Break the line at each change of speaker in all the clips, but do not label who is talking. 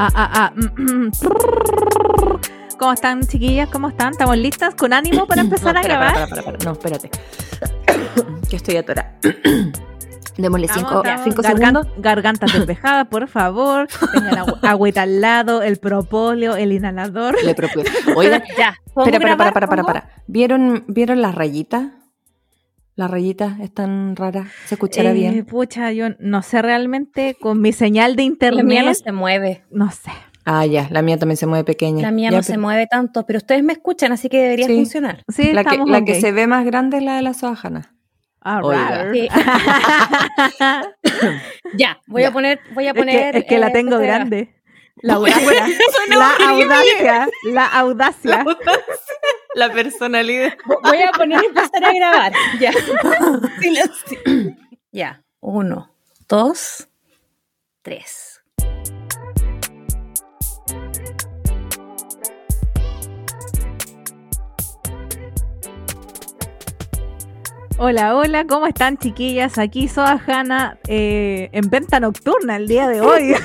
Ah, ah, ah. mm, mm. ¿Cómo están, chiquillas? ¿Cómo están? ¿Estamos listas? ¿Con ánimo para empezar
No,
a grabar?
No, espérate. que estoy atorada. Démosle cinco,
Gargan-
segundos.
Gargantas despejadas, por favor. Tengan agü- agüita al lado, el propóleo, el inhalador.
Le propio- Oigan,
Ya. ¿puedo
espera, para, para, para, para. ¿Vieron, ¿Vieron las rayitas? Las rayitas están raras. ¿Se escuchará
Eh,
bien?
Pucha, yo no sé realmente con mi señal de internet.
La mía no se mueve.
no sé.
Ah, ya. La mía también se mueve pequeña.
La mía
Ya,
no se mueve tanto, pero ustedes me escuchan, así que debería
Sí.
funcionar.
Sí,
La, que, la que se ve más grande es la de la soajana.
Ah, rar.
Sí. Ya, voy
Ya.
a poner, voy a
Es
poner.
que, es que la
eh,
tengo grande. La audacia. la audacia. La audacia.
La personalidad.
Vo- Voy a poner y empezar a grabar. Ya. Silencio. Ya. Uno, dos, tres.
Hola, hola, ¿cómo están chiquillas? Aquí Soa Hanna eh, en venta nocturna el día de hoy.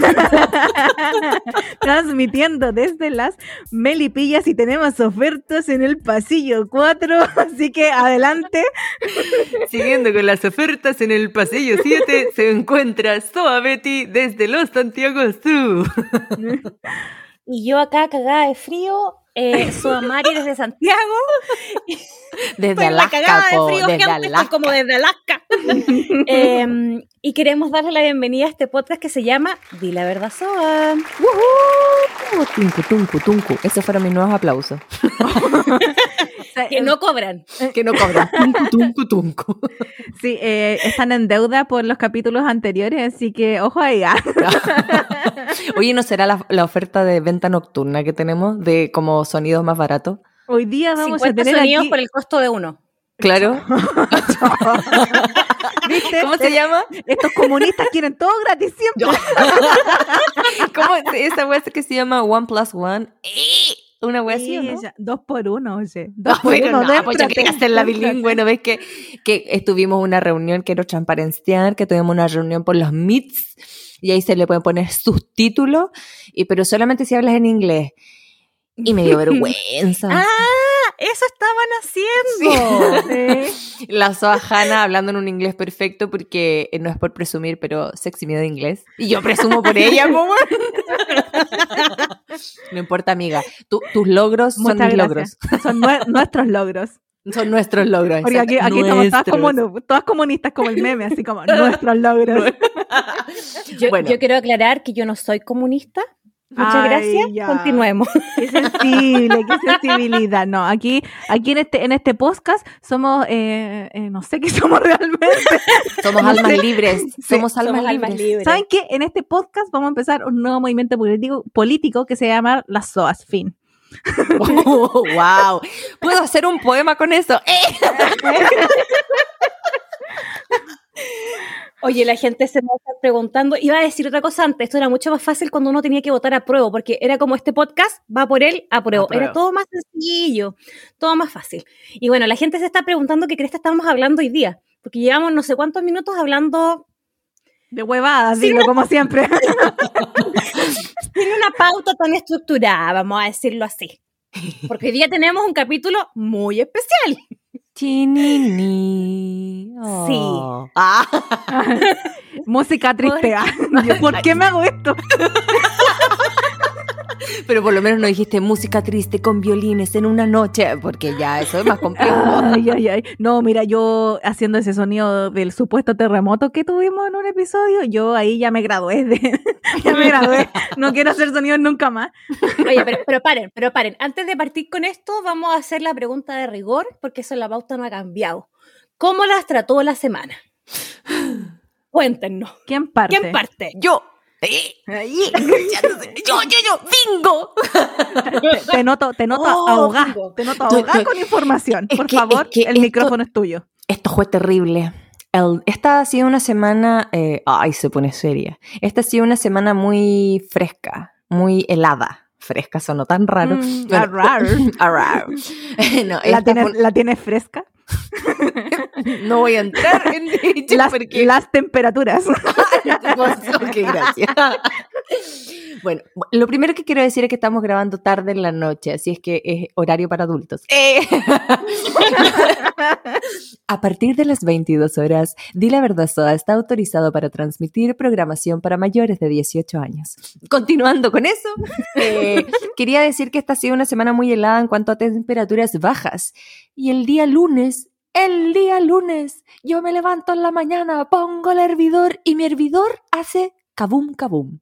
Transmitiendo desde las Melipillas y tenemos ofertas en el pasillo 4, así que adelante.
Siguiendo con las ofertas en el pasillo 7 se encuentra Soa Betty desde los Santiago Zoo.
Y yo acá cagada de frío, eh, Mari desde Santiago.
Desde
en la
Alaska,
cagada de frío,
desde
estoy
Alaska.
como desde Alaska. Em, y queremos darle la bienvenida a este podcast que se llama Di la verdad, Soa.
¡Woohoo! Tuncu, tuncu, tuncu. Esos fueron mis nuevos aplausos.
Que no cobran.
que no cobran. Tuncu, tuncu, tuncu.
Sí, eh, están en deuda por los capítulos anteriores, así que ojo ahí. ah.
Oye, ¿no será la, la oferta de venta nocturna que tenemos de como sonidos más baratos?
Hoy día vamos
50
a tener
sonidos
aquí...
por el costo de uno.
Claro.
¿Viste?
¿Cómo se llama?
Estos comunistas quieren todo gratis siempre.
¿Cómo esa wea que se llama One Plus One? ¡Eh! Una wea así, ¿o
Sí,
no?
ella- dos por uno, oye.
No,
Dos por
bueno,
uno,
no, pues yo quería hacer la bilingüe, ¿no ves que, que estuvimos una reunión, quiero transparenciar, que tuvimos una reunión por los Meets y ahí se le pueden poner subtítulos, y, pero solamente si hablas en inglés. Y me dio vergüenza.
¡Ah! Eso estaban haciendo.
Sí.
La Soa Hanna hablando en un inglés perfecto porque eh, no es por presumir, pero sexy miedo de inglés. Y yo presumo por ella, ¿cómo? No importa, amiga. Tu- tus logros son mis
gracias. Son nue- nuestros logros.
logros. Son nuestros logros.
Porque aquí, estamos todas, como, todas comunistas como el meme, así como nuestros logros.
Yo,
Bueno.
yo quiero aclarar que yo no soy comunista. Muchas
Ay,
gracias.
ya.
Continuemos.
Qué sensible, qué sensibilidad. No, aquí, aquí en este, en este podcast somos, eh, eh, no sé qué somos realmente.
Somos
No
almas
sé.
libres. Somos almas
Somos almas
libres.
libres.
¿Saben qué? En este podcast vamos a empezar un nuevo movimiento político, político que se llama las SOAS, fin.
Oh, wow. Puedo hacer un poema con eso. ¡Eh!
Oye, la gente se me estar preguntando. Iba a decir otra cosa antes. Esto era mucho más fácil cuando uno tenía que votar a prueba, porque era como este podcast va por él a prueba. Era todo más sencillo, todo más fácil. Y bueno, la gente se está preguntando qué crees que estamos hablando hoy día, porque llevamos no sé cuántos minutos hablando
De huevadas, digo, como siempre.
sin una pauta tan estructurada, vamos a decirlo así. Porque hoy día tenemos un capítulo muy especial.
Chinini. Oh. Ah.
Música triste. ¿Por qué me hago esto?
Pero por lo menos no dijiste música triste con violines en una noche, porque ya eso es más complejo.
Ay, ay, ay. No, mira, yo haciendo ese sonido del supuesto terremoto que tuvimos en un episodio, yo ahí ya me gradué de, ya me gradué. No quiero hacer sonidos nunca más.
Oye, pero, pero paren, pero paren. Antes de partir con esto, vamos a hacer la pregunta de rigor, porque eso en la pauta no ha cambiado. ¿Cómo las trató la semana? Cuéntenos.
¿Quién parte?
¿Quién parte?
Yo. Ahí. Yo, yo, yo, bingo.
Te, te noto, te noto
Oh, bingo.
Te noto
estoy-
con información. Por
que-
favor,
es que
el
esto-
micrófono es tuyo.
Esto fue terrible. El- esta ha sido una semana. eh, ay, se pone seria. Esta ha sido una semana muy fresca, muy helada. Fresca sonó tan raro.
Mm,
Bueno,
arrar.
arrar. no,
¿La
esta
tienes,
fue-
¿La tienes fresca?
no voy a entrar en
Las,
porque.
las temperaturas.
Ok, gracias. Bueno, lo primero que quiero decir es que estamos grabando tarde en la noche, así es que es horario para adultos. Eh. A partir de las 22 horas, Di la Verdad Soa está autorizado para transmitir programación para mayores de 18 años. Continuando con eso, eh, quería decir que esta ha sido una semana muy helada en cuanto a temperaturas bajas. Y el día lunes el día lunes yo me levanto en la mañana, pongo el hervidor y mi hervidor hace kabum kabum.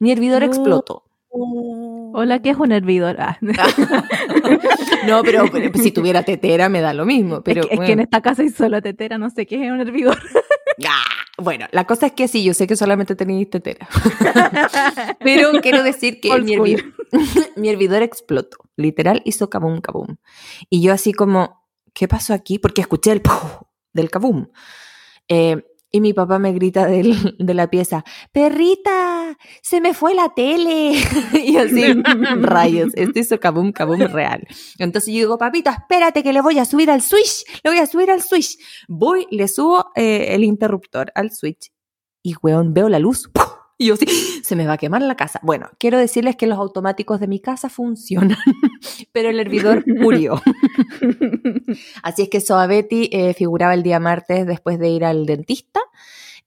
Mi hervidor explotó.
Hola, ¿qué es un hervidor? Ah.
no, pero, si tuviera tetera me da lo mismo. Pero,
es, que, en esta casa hay solo tetera, no sé qué es un hervidor.
Ah, bueno, la cosa es que sí, yo sé que solamente tenéis tetera. pero quiero decir que mi hervidor, mi hervidor explotó. Literal hizo kabum kabum. Y yo así como, ¿qué pasó aquí? Porque escuché el del kabum. Eh, y mi papá me grita de la pieza, perrita, se me fue la tele. y así, rayos, esto hizo kabum, kabum real. Entonces yo digo, papito, espérate que le voy a subir al switch, le voy a subir al switch. Voy, le subo eh, el interruptor al switch y, weón, veo la luz. Y yo sí, se me va a quemar la casa. Bueno, quiero decirles que los automáticos de mi casa funcionan, pero el hervidor murió. Así es que Soa Betty eh, figuraba el día martes después de ir al dentista.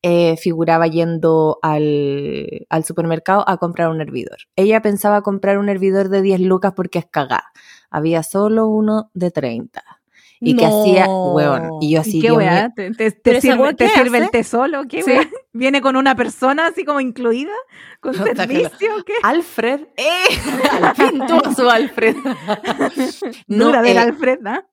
Eh, figuraba yendo al, al, supermercado a comprar un hervidor. Ella pensaba comprar un hervidor de 10 lucas porque es cagada. Había solo uno de 30 y que hacía, weón, y yo así,
¿Qué weá? ¿Te, te, sirve, ¿te sirve el té solo? ¿Qué ¿Sí? ¿Viene con una persona así como incluida? ¿Con servicio? ¿Qué?
Alfred, ¡eh! Al fin su Alfred.
no, Dura eh, Alfred, ¿no?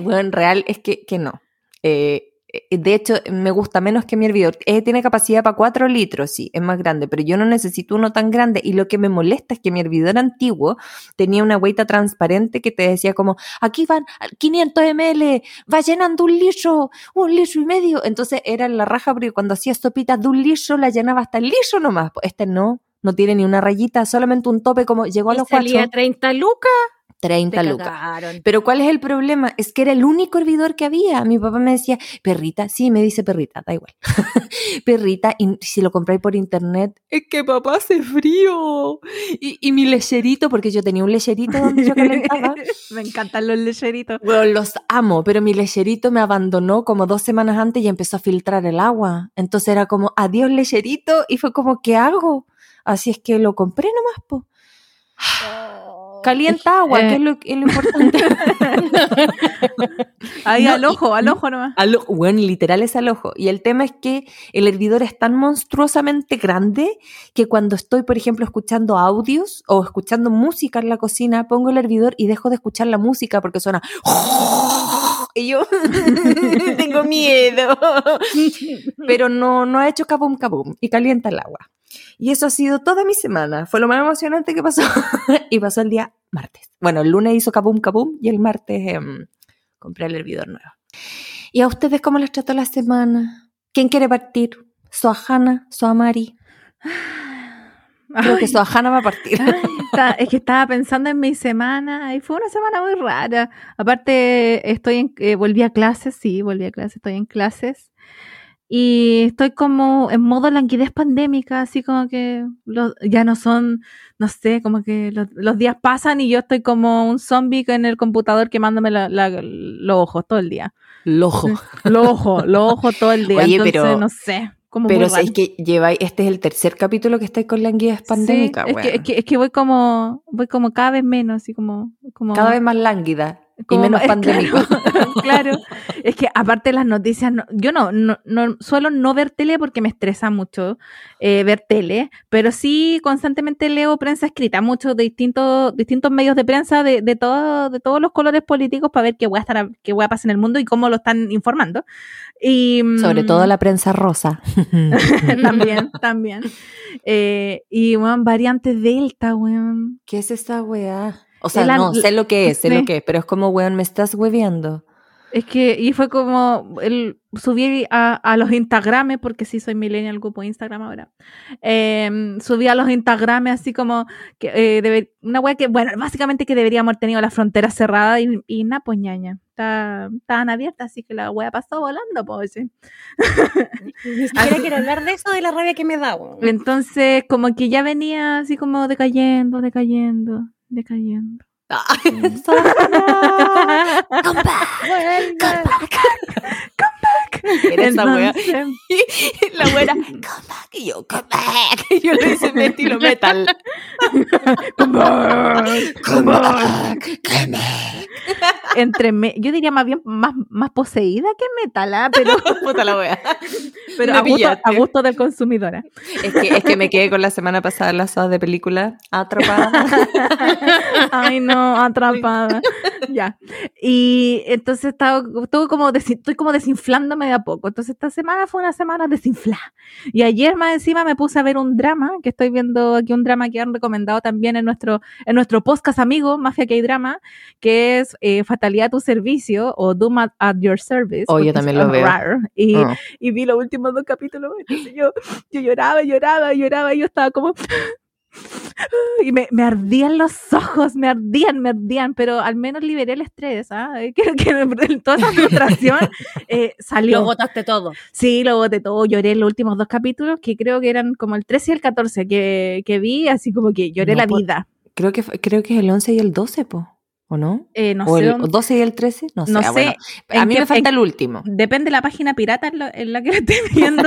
bueno, real es que, que no. Eh, de hecho, me gusta menos que mi hervidor. Eh, tiene capacidad para 4 litros, sí, es más grande, pero yo no necesito uno tan grande. Y lo que me molesta es que mi hervidor antiguo tenía una hueita transparente que te decía como, aquí van 500 ml, va llenando un litro, un litro y medio. Entonces era la raja, porque cuando hacía sopitas de un litro la llenaba hasta el litro nomás. Este no, no tiene ni una rayita, solamente un tope como llegó a los
salía 30 lucas.
30 lucas. Pero ¿cuál es el problema? Es que era el único hervidor que había. Mi papá me decía, perrita, sí, me dice perrita, da igual. perrita, y si lo compráis por internet, es que papá hace frío. Y, y, mi lecherito, porque yo tenía un lecherito donde yo calentaba.
me encantan los lecheritos.
Bueno, los amo, pero mi lecherito me abandonó como dos semanas antes y empezó a filtrar el agua. Entonces era como, adiós lecherito, y fue como, ¿qué hago? Así es que lo compré nomás, po. Calienta agua, que es lo, importante.
Ahí al ojo, al ojo nomás.
bueno, literal es al ojo. Y el tema es que el hervidor es tan monstruosamente grande que cuando estoy, por ejemplo, escuchando audios o escuchando música en la cocina, pongo el hervidor y dejo de escuchar la música porque suena. Y yo tengo miedo. Pero no, no ha hecho kabum kabum y calienta el agua. Y eso ha sido toda mi semana. Fue lo más emocionante que pasó. y pasó el día martes. Bueno, el lunes hizo kabum kabum y el martes em, compré el hervidor nuevo. ¿Y a ustedes cómo les trató la semana? ¿Quién quiere partir? ¿Soahana? ¿Soamari? Creo que Soahana va a partir.
es que estaba pensando en mi semana y fue una semana muy rara. Aparte, estoy en, eh, volví a clases, sí, volví a clases, estoy en clases. Y estoy como en modo languidez pandémica, así como que ya no son, no sé, como que los, días pasan y yo estoy como un zombie en el computador quemándome los ojos todo el día.
Los ojos.
Los ojos, los ojos todo el día. Oye, Entonces, pero, no sé.
Como pero es que lleváis, este es el tercer capítulo que estáis con languidez pandémica,
es, que, es, que, es, que, voy como, voy como cada vez menos, así como, como
cada vez más lánguida y menos pandémico.
Claro, es que aparte las noticias, yo no, no, suelo no ver tele porque me estresa mucho eh, ver tele, pero sí constantemente leo prensa escrita, muchos de distintos, distintos medios de prensa de, de, todo, de todos los colores políticos para ver qué voy a estar, qué voy a pasar en el mundo y cómo lo están informando. Y,
Sobre todo mm, la prensa rosa.
también, también. Eh, y bueno, variantes Delta, weón.
¿Qué es esta weá? O sea, no, sé lo que es, sé lo que es, pero es como, weón, me estás hueveando.
Es que, y fue como, el, subí a, a los Instagrames, porque sí soy millennial, grupo Instagram ahora. em, subí a los Instagrames así como, que, eh, debe- una wea que, bueno, básicamente que deberíamos haber tenido la frontera cerrada y, y nada, pues ñaña. Está- Estaban abiertas, así que la wea pasó volando, pues. sí.
Siquiera quiero hablar de eso, de la rabia que me da. weón.
Entonces, como que ya venía así como decayendo, decayendo, decayendo.
Come back, come back. Era esa wea. La wea era, come back. Y yo, come back. Y yo lo hice en estilo metal.
come back,
Come back, come back.
entre me- yo diría más bien más, más poseída que metal, ¿ah? pero,
Puta la wea.
pero a, gusto, a gusto del consumidor. ¿ah?
Es que, es que me quedé con la semana pasada las horas de película atrapada.
Ay, no, atrapada. ya. Y entonces estaba, estuve como desi- estoy como desinflándome de a poco. Entonces esta semana fue una semana desinflada. Y ayer más encima me puse a ver un drama, que estoy viendo aquí un drama que han recomendado también en nuestro, en nuestro podcast amigo, Mafia que hay drama, que es eh, Fatalidad a tu servicio o Doom at, at your service.
Oh, yo también lo veo.
rare. Y,
Oh.
y vi los últimos dos capítulos. Entonces yo, yo lloraba, lloraba, lloraba y yo estaba como... Y me, me ardían los ojos, me ardían, me ardían, pero al menos liberé el estrés, ¿ah? Creo que toda esa frustración eh, salió.
Lo botaste todo.
Sí, lo boté todo, lloré en los últimos dos capítulos, que creo que eran como el 13 y el 14 que, que vi, así como que lloré
No,
la vida.
Creo que, fue- creo que es el 11 y el 12, po. ¿O no?
Eh, no
¿O
sé,
el
dónde-
12 y el 13? No sé.
no
ah,
sé
bueno. A mí
qué-
me falta
en-
el último.
Depende de la página pirata en, lo- en la que lo esté viendo,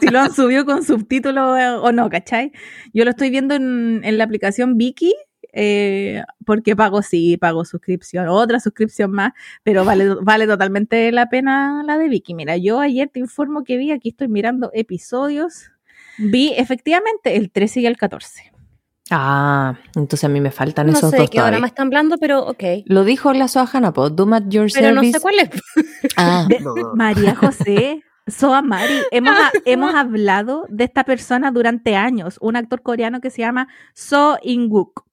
si lo han subido con subtítulos eh, o no, ¿cachai? Yo lo estoy viendo en, en la aplicación Viki, eh, porque pago, sí, pago suscripción, otra suscripción más, pero vale, vale totalmente la pena la de Viki. Mira, yo ayer te informo que vi, aquí estoy mirando episodios, vi efectivamente el 13 y el 14.
Ah, entonces a mí me faltan
No
esos
sé
dos
de qué hora me están hablando, pero ok.
Lo dijo la Sohana, po. Doom at your
Pero no
service.
sé cuál es.
Ah,
María José, Soa Mari, hemos, ha- hemos hablado de esta persona durante años, un actor coreano que se llama So In-wook.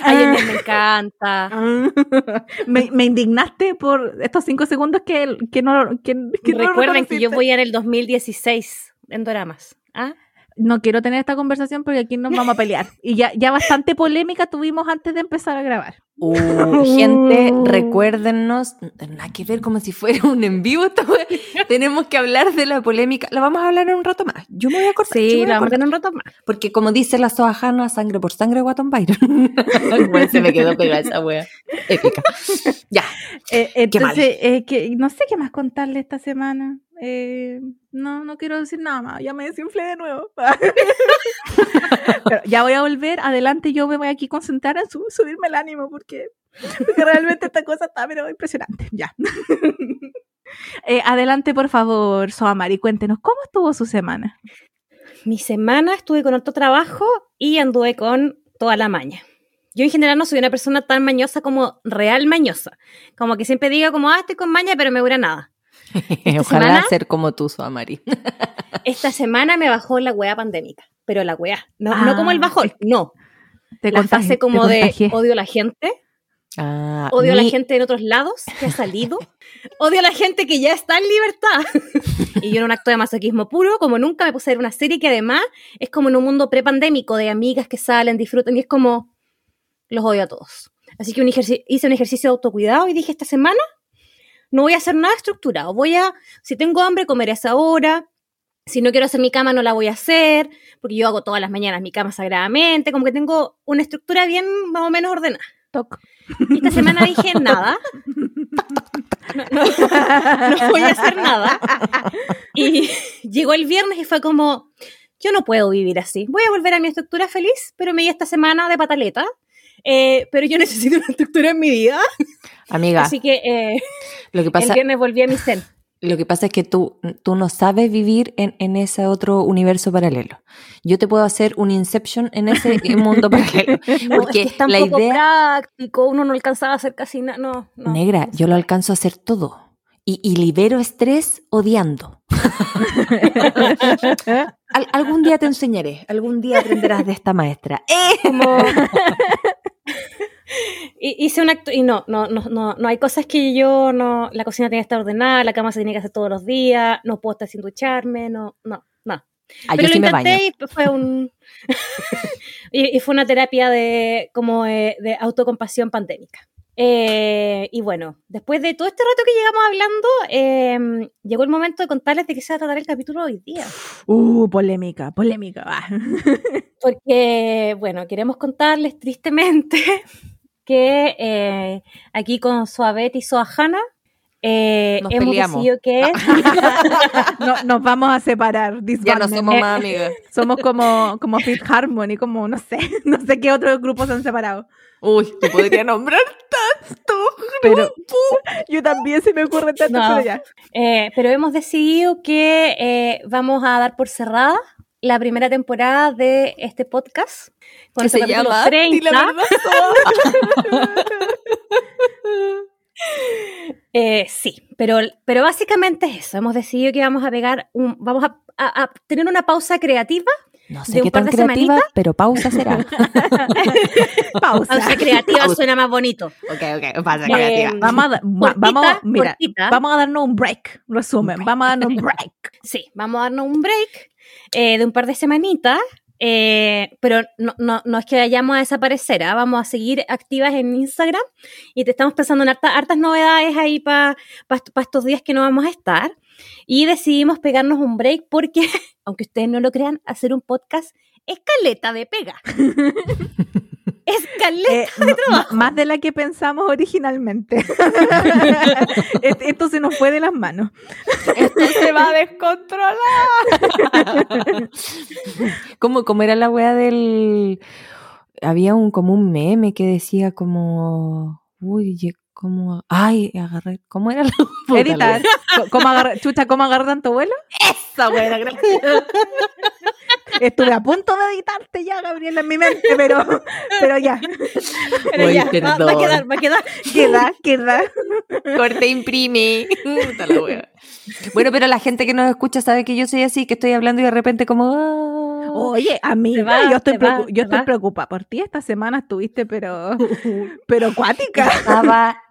Ay, a mí me encanta.
me, me indignaste por estos cinco segundos que, que no que, que no
Recuerden que yo voy en el 2016 en Doramas. ¿Ah?
No quiero tener esta conversación porque aquí nos vamos a pelear. Y ya, ya bastante polémica tuvimos antes de empezar a grabar.
Uh, gente, recuérdennos, nada que ver como si fuera un en vivo. Tenemos que hablar de la polémica. La vamos a hablar en un rato más. Yo me voy a cortar.
Sí, la vamos a
cortar.
tener un rato más.
Porque como dice la Sohana, sangre por sangre, Guatón Byron. Bueno, se me quedó pegada esa wea. Épica. Ya.
Eh,
Qué mal.
entonces, eh, que, no sé qué más contarle esta semana. Eh, no, no quiero decir nada más. Ya me desinflé de nuevo. Pero ya voy a volver. Adelante, yo me voy aquí a concentrar en su- subirme el ánimo porque, porque realmente esta cosa está pero impresionante. Ya. Eh, adelante, por favor, Soamari, cuéntenos, ¿cómo estuvo su semana?
Mi semana estuve con otro trabajo y anduve con toda la maña. Yo en general no soy una persona tan mañosa como real mañosa. Como que siempre diga como, ah, estoy con maña, pero me dura nada.
Ojalá
semana?
ser como tú, Soamari.
Esta semana me bajó la weá pandémica. Pero la weá. No, no
Ah,
como el bajón, no.
Te
La fase
te
como de
contagié.
odio a la gente.
Ah,
Odio a la
mi-
gente en otros lados que ha salido. Odio a la gente que ya está en libertad. y yo en un acto de masoquismo puro, como nunca me puse a ver una serie que además es como en un mundo prepandémico de amigas que salen, disfrutan y es como los odio a todos. Así que un hice un ejercicio de autocuidado y dije esta semana no voy a hacer nada estructurado. Voy a, si tengo hambre, comer a esa hora. Si no quiero hacer mi cama, no la voy a hacer, porque yo hago todas las mañanas mi cama sagradamente, como que tengo una estructura bien más o menos ordenada.
Toc.
Esta semana dije nada. No, no- no voy a hacer nada. Y llegó el viernes y fue como, yo no puedo vivir así. Voy a volver a mi estructura feliz, pero me di esta semana de pataleta. Eh, pero yo necesito una estructura en mi vida.
Amiga,
Así que eh,
lo que
el
pasa,
viernes volví a mi zen.
lo que pasa es que tú, tú no sabes vivir en, en ese otro universo paralelo. Yo te puedo hacer un Inception en ese mundo paralelo.
No,
Porque
es que es tan
la idea,
práctico, uno no alcanzaba a hacer casi nada. No, no.
negra, yo lo alcanzo a hacer todo. Y, y libero estrés odiando. Al- algún día te enseñaré, algún día aprenderás de esta maestra. ¡Eh!
como... hi- hice un acto y no, no, no, no, no hay cosas que yo no, la cocina tiene que estar ordenada, la cama se tiene que hacer todos los días, no puedo estar sin ducharme, no, no, no.
Ah,
Pero
yo sí
lo
me baño.
intenté y fue un y, y fue una terapia de como de, de autocompasión pandémica. Eh, y bueno, después de todo este rato que llegamos hablando, eh, llegó el momento de contarles de qué se va a tratar el capítulo hoy día.
Uh, polémica, polémica. ah.
Porque, bueno, queremos contarles tristemente que eh, aquí con Suavet y Soahana eh,
Nos
hemos
peleamos.
decidido que
No, nos vamos a separar.
Ya no somos
Eh,
más amigas.
Somos como, como Fifth Harmony, como no sé, no sé qué otros grupos se han separado.
Uy, te podría nombrar tanto.
Pero yo también se me ocurre tanto,
No.
pero ya.
Eh, pero hemos decidido que eh, vamos a dar por cerrada la primera temporada de este podcast. Con
Que se llama Di la
30.
verdad,
Eh, sí, pero, pero básicamente es eso. Hemos decidido que vamos a pegar un, vamos a, a- a tener una pausa creativa.
No
De
sé
un
qué
par
tan
de
creativa,
semanitas.
pero pausa será.
Pausa.
Pausa creativa
Pausa.
suena más bonito.
ok, ok, pausa
Eh,
creativa.
Vamos a,
Cortita,
vamos, mira,
cortita.
vamos a darnos un break, resumen, vamos a darnos un break.
Sí, vamos a darnos un break eh, de un par de semanitas. eh, pero no, no, no es que vayamos a desaparecer, ¿ah? vamos a seguir activas en Instagram y te estamos pensando en harta- hartas novedades ahí para estos días que no vamos a estar. Y decidimos pegarnos un break porque, aunque ustedes no lo crean, hacer un podcast es caleta de pega. es caleta.
Eh, m- m- más de la que pensamos originalmente. Et- Esto se nos fue de las manos.
Esto se va a descontrolar. ¿Cómo, cómo era la wea del. Había un como un meme que decía como. Uy, como. Ay, agarré. ¿Cómo era la puta,
Editar. ¿Cómo agarrar, chucha, ¿cómo agarrar tanto vuelo?
Esa wea, gracias.
Estuve a punto de editarte ya, Gabriela, en mi mente, pero, pero ya.
Pero
Uy,
ya, va, va a quedar, va a quedar.
Queda, queda.
Corte imprime. Puta la wea. Bueno, pero la gente que nos escucha sabe que yo soy así, que estoy hablando y de repente como. ah.
Oye, amiga,
Se va,
yo estoy,
va,
yo estoy preocupada por ti. Esta semana estuviste, pero, pero acuática.
estaba,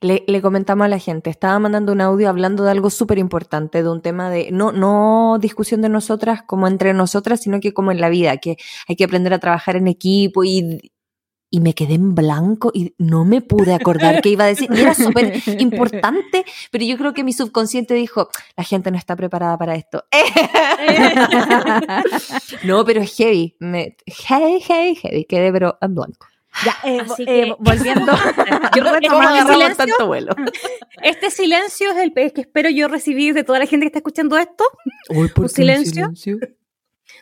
le, le comentamos a la gente, estaba mandando un audio hablando de algo súper importante, de un tema de, no, no discusión de nosotras como entre nosotras, sino que como en la vida, que hay que aprender a trabajar en equipo y, y me quedé en blanco y no me pude acordar qué iba a decir. Y era súper importante, pero yo creo que mi subconsciente dijo, la gente no está preparada para esto. no, pero es heavy, me, heavy, heavy, heavy, quedé pero en blanco.
Ya, eh,
Así
eh,
que-
volviendo.
Yo
¿Cómo
retomando el
agarramos
silencio,
tanto vuelo?
Este silencio es el que espero yo recibir de toda la gente que está escuchando esto,
Uy, ¿por
¿Un
qué
silencio?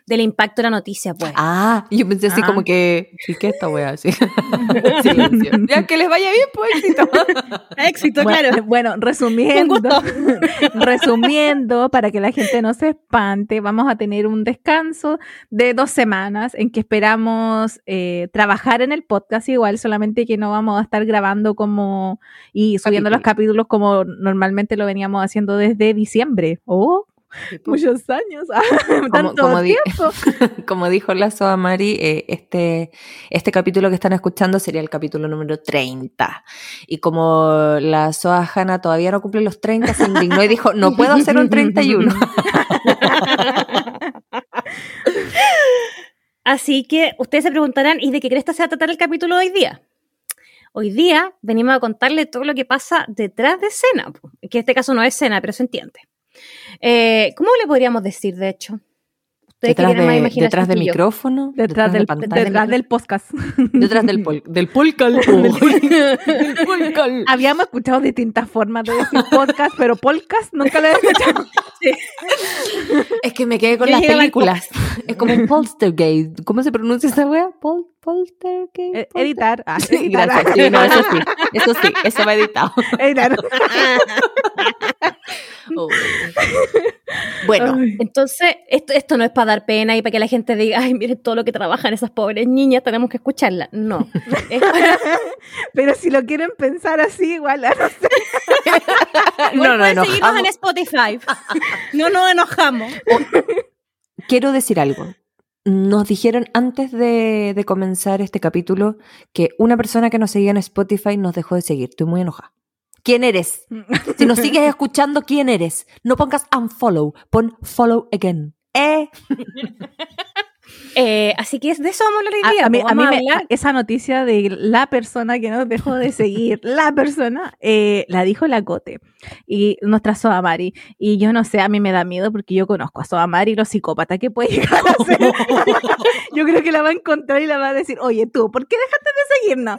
Del impacto de la noticia, pues.
Ah, yo pensé así
Ah.
como que, sí, que esta wea así. Ya que les vaya bien, pues éxito.
Éxito,
bueno,
claro.
bueno, resumiendo, resumiendo, para que la gente no se espante, vamos a tener un descanso de dos semanas en que esperamos eh, trabajar en el podcast igual, solamente que no vamos a estar grabando como y subiendo los capítulos como normalmente lo veníamos haciendo desde diciembre. Oh, muchos años, tanto
como di-
tiempo.
Como dijo la Soa Mari, eh, este, este capítulo que están escuchando sería el capítulo número 30. Y como la Soa Hanna todavía no cumple los 30, se indignó y dijo, no puedo hacer un 31.
Así que ustedes se preguntarán, ¿y de qué cresta se va a tratar el capítulo de hoy día? Hoy día venimos a contarle todo lo que pasa detrás de escena, que en este caso no es escena, pero se entiende. Eh, ¿Cómo le podríamos decir, de hecho? Ustedes que
Detrás, de, detrás de micrófono,
Detrás del,
de pantalla,
detrás del podcast.
detrás del, pol, del polcal. del polcal.
Habíamos escuchado distintas formas de decir podcast, pero podcast nunca lo he escuchado.
Es que me quedé con
Yo
las
al
películas. Es como un poltergeist. ¿Cómo se pronuncia esa wea? Pol, poltergeist.
Eh, editar. Ah,
Sí,
editar.
gracias. Sí, no, eso sí. Eso sí, eso va editado.
Editar.
Oh. Bueno,
Ay.
Entonces, esto, esto no es para dar pena y para que la gente diga, ay, miren todo lo que trabajan esas pobres niñas, tenemos que escucharla. No. Es para-
Pero si lo quieren pensar así, igual. no sé.
Igual
no, no,
seguirnos en Spotify. No nos enojamos.
Quiero decir algo. nos dijeron antes de, de comenzar este capítulo que una persona que nos seguía en Spotify nos dejó de seguir. Estoy muy enojada. ¿Quién eres? Si nos sigues escuchando, ¿quién eres? No pongas unfollow, pon follow again. ¿Eh?
Eh, así que es de eso vamos a hablar hoy
A,
día.
a mí,
pues,
a mí me-
hablar-
esa noticia de la persona que nos dejó de seguir, la persona, eh, la dijo la Cote y nuestra Soamari. Y yo no sé, a mí me da miedo porque yo conozco a Soamari, los psicópatas que puede llegar a ser. yo creo que la va a encontrar y la va a decir, oye tú, ¿por qué dejaste de seguirnos?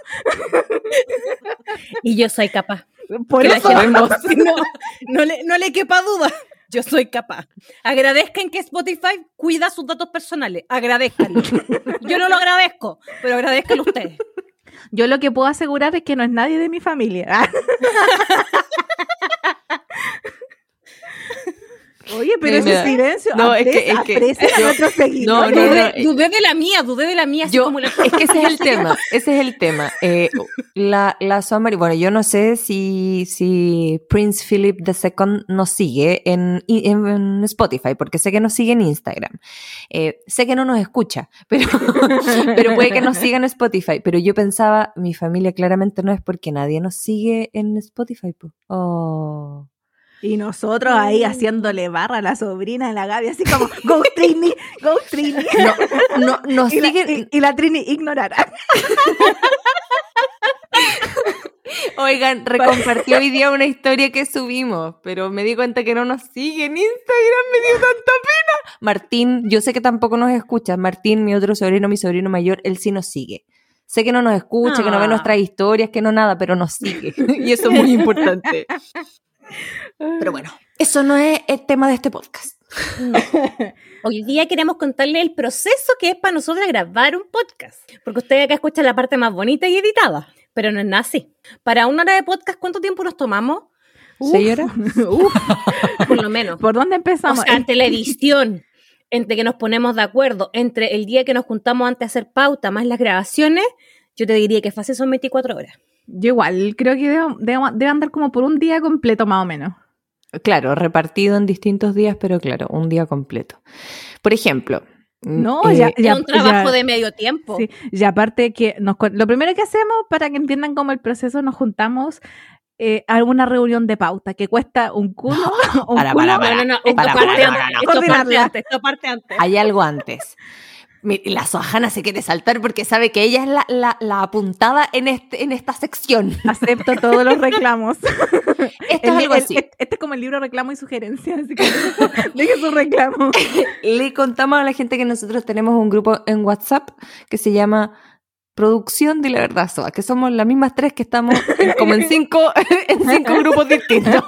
Y yo soy capaz.
Por
Que la
eso.
no, no le, no le quepa duda. Yo soy capaz. Agradezcan que Spotify cuida sus datos personales. Agradezcanlo. Yo no lo agradezco, pero agradezcanlo ustedes.
Yo lo que puedo asegurar es que no es nadie de mi familia. Oye, pero ese
da-
silencio,
No, es que- es que
a nuestros seguidores.
no, no,
Dudé, dudé de la mía, dudé de la mía.
Yo,
como la-
es que ese es el tema, ese es el tema. Eh, la, la bueno, yo no sé si, si Prince Philip II nos sigue en, en- en Spotify, porque sé que nos sigue en Instagram. Eh, sé que no nos escucha, pero, pero puede que nos siga en Spotify. Pero yo pensaba, mi familia claramente no es porque nadie nos sigue en Spotify. po. Oh.
Y nosotros ahí haciéndole barra a la sobrina de la Gaby, así como, go Trini, go Trini.
No, no, nos
y, la, y- y la Trini ignorará.
Oigan, recompartí hoy día una historia que subimos, pero me di cuenta que no nos sigue en Instagram, me dio tanta pena. Martín, yo sé que tampoco nos escucha. Martín, mi otro sobrino, mi sobrino mayor, él sí nos sigue. Sé que no nos escucha, que no ve
Ah.
nuestras historias, que no nada, pero nos sigue. Y eso es muy importante. Pero bueno, eso no es el tema de este podcast.
Hoy día queremos contarle el proceso que es para nosotros grabar un podcast. Porque ustedes acá escuchan la parte más bonita y editada. Pero no es nada así. Para una hora de podcast, ¿cuánto tiempo nos tomamos?
¿Seis horas?
Por lo menos.
¿Por dónde
O
empezamos?
sea, entre la edición, entre que nos ponemos de acuerdo, entre el día que nos juntamos antes de hacer pauta, más las grabaciones, yo te diría que fácil son 24 horas.
Yo igual, creo que debo, debo- debe andar como por un día completo más o menos.
Claro, repartido en distintos días, pero claro, un día completo. Por ejemplo,
No,
eh,
ya,
un trabajo
ya-
de medio tiempo.
Sí, y aparte que nos, lo primero que hacemos para que entiendan cómo el proceso, nos juntamos eh, a una reunión de pauta que cuesta un culo. un
para,
culo-
para,
No,
para.
no, no, esto parte antes, esto parte antes.
Hay algo antes. La Soajana se quiere saltar porque sabe que ella es la, la- la apuntada en, este, en esta sección.
Acepto todos los reclamos.
Esto es algo
el-
así.
Este, este es como el libro reclamo y sugerencia, así que deje su reclamo.
Le contamos a la gente que nosotros tenemos un grupo en WhatsApp que se llama Producción de la Verdad Soa, que somos las mismas tres que estamos en- como en cinco, en cinco grupos distintos.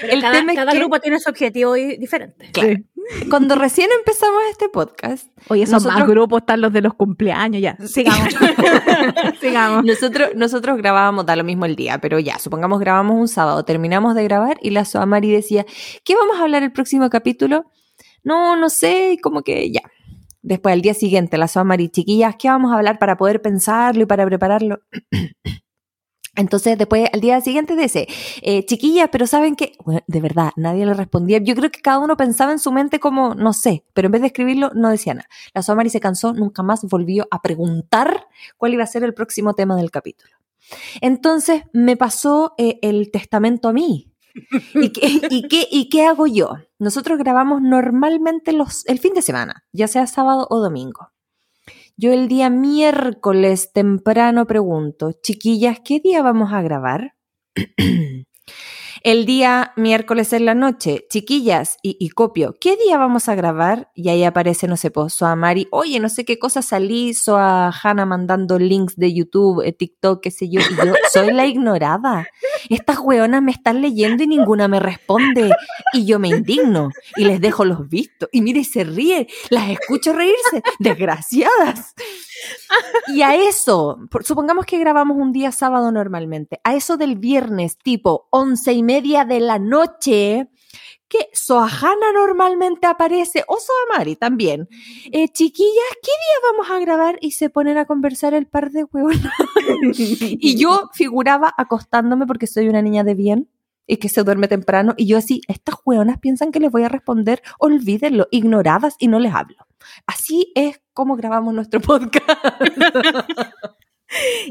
Pero
el
cada,
tema es
cada
que-
grupo tiene su objetivo di- diferente.
Claro.
Sí.
Cuando recién empezamos este podcast,
Oye, esos
Nosotros-
más grupos están los de los cumpleaños, ya. Sigamos. Sigamos.
Nosotros, nosotros grabábamos, da lo mismo el día, pero ya, supongamos grabamos un sábado, terminamos de grabar y la Soamari decía, ¿qué vamos a hablar el próximo capítulo? No, no sé, como que ya. Después, al día siguiente, la Soamari, chiquillas, ¿qué vamos a hablar para poder pensarlo y para prepararlo? Entonces, después, al día siguiente dice, eh, chiquillas, pero ¿saben? Bueno, de verdad, nadie le respondía. Yo creo que cada uno pensaba en su mente como, no sé, pero en vez de escribirlo, no decía nada. La Soamari se cansó, nunca más volvió a preguntar cuál iba a ser el próximo tema del capítulo. Entonces me pasó eh, el testamento a mí. ¿Y qué, y, qué, ¿Y qué hago yo? Nosotros grabamos normalmente los, el fin de semana, ya sea sábado o domingo. Yo el día miércoles temprano pregunto, chiquillas, ¿qué día vamos a grabar? El día miércoles en la noche, chiquillas, y, y copio, ¿qué día vamos a grabar? Y ahí aparece, no sé, pues, a Mari, oye, no sé qué cosa salí, a Hannah mandando links de YouTube, eh, TikTok, qué sé yo, y yo soy la ignorada. Estas weonas me están leyendo y ninguna me responde. Y yo me indigno y les dejo los vistos. Y mire, se ríe, las escucho reírse, desgraciadas. Y a eso, supongamos que grabamos un día sábado normalmente, a eso del viernes tipo once y media de la noche, que Soajana normalmente aparece, o Soamari también. Eh, chiquillas, ¿qué día vamos a grabar? Y se ponen a conversar el par de huevos. y yo figuraba acostándome porque soy una niña de bien y que se duerme temprano. Y yo así, estas hueonas piensan que les voy a responder, olvídenlo, ignoradas y no les hablo. Así es como grabamos nuestro podcast.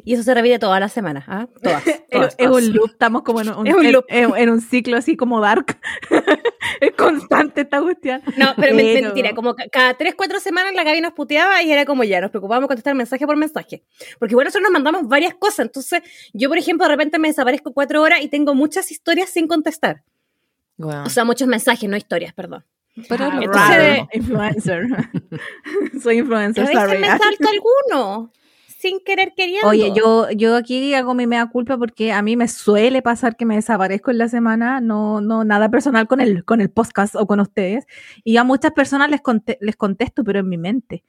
Y eso se repite todas las semanas, ¿ah? Todas.
Es,
todas,
es
todas.
un loop, estamos como en un,
Es un loop.
en- en un ciclo así como dark. es constante esta cuestión.
No, pero,
Pero-
mentira, como ca- cada tres, cuatro semanas la Gaby nos puteaba y era como ya, nos preocupábamos contestar mensaje por mensaje. Porque igual nosotros nos mandamos varias cosas. Entonces, yo, por ejemplo, de repente me desaparezco cuatro horas y tengo muchas historias sin contestar.
Bueno,
O sea, muchos mensajes, no historias, perdón.
Pero
Ah,
lo
entonces-
raro. influencer. Soy influencer,
Pero a veces
sorry.
me salto alguno, sin querer queriendo.
Oye, yo, yo aquí hago mi mea culpa porque a mí me suele pasar que me desaparezco en la semana, no, no nada personal con el, con el podcast o con ustedes. Y a muchas personas les, conte- les contesto, pero en mi mente.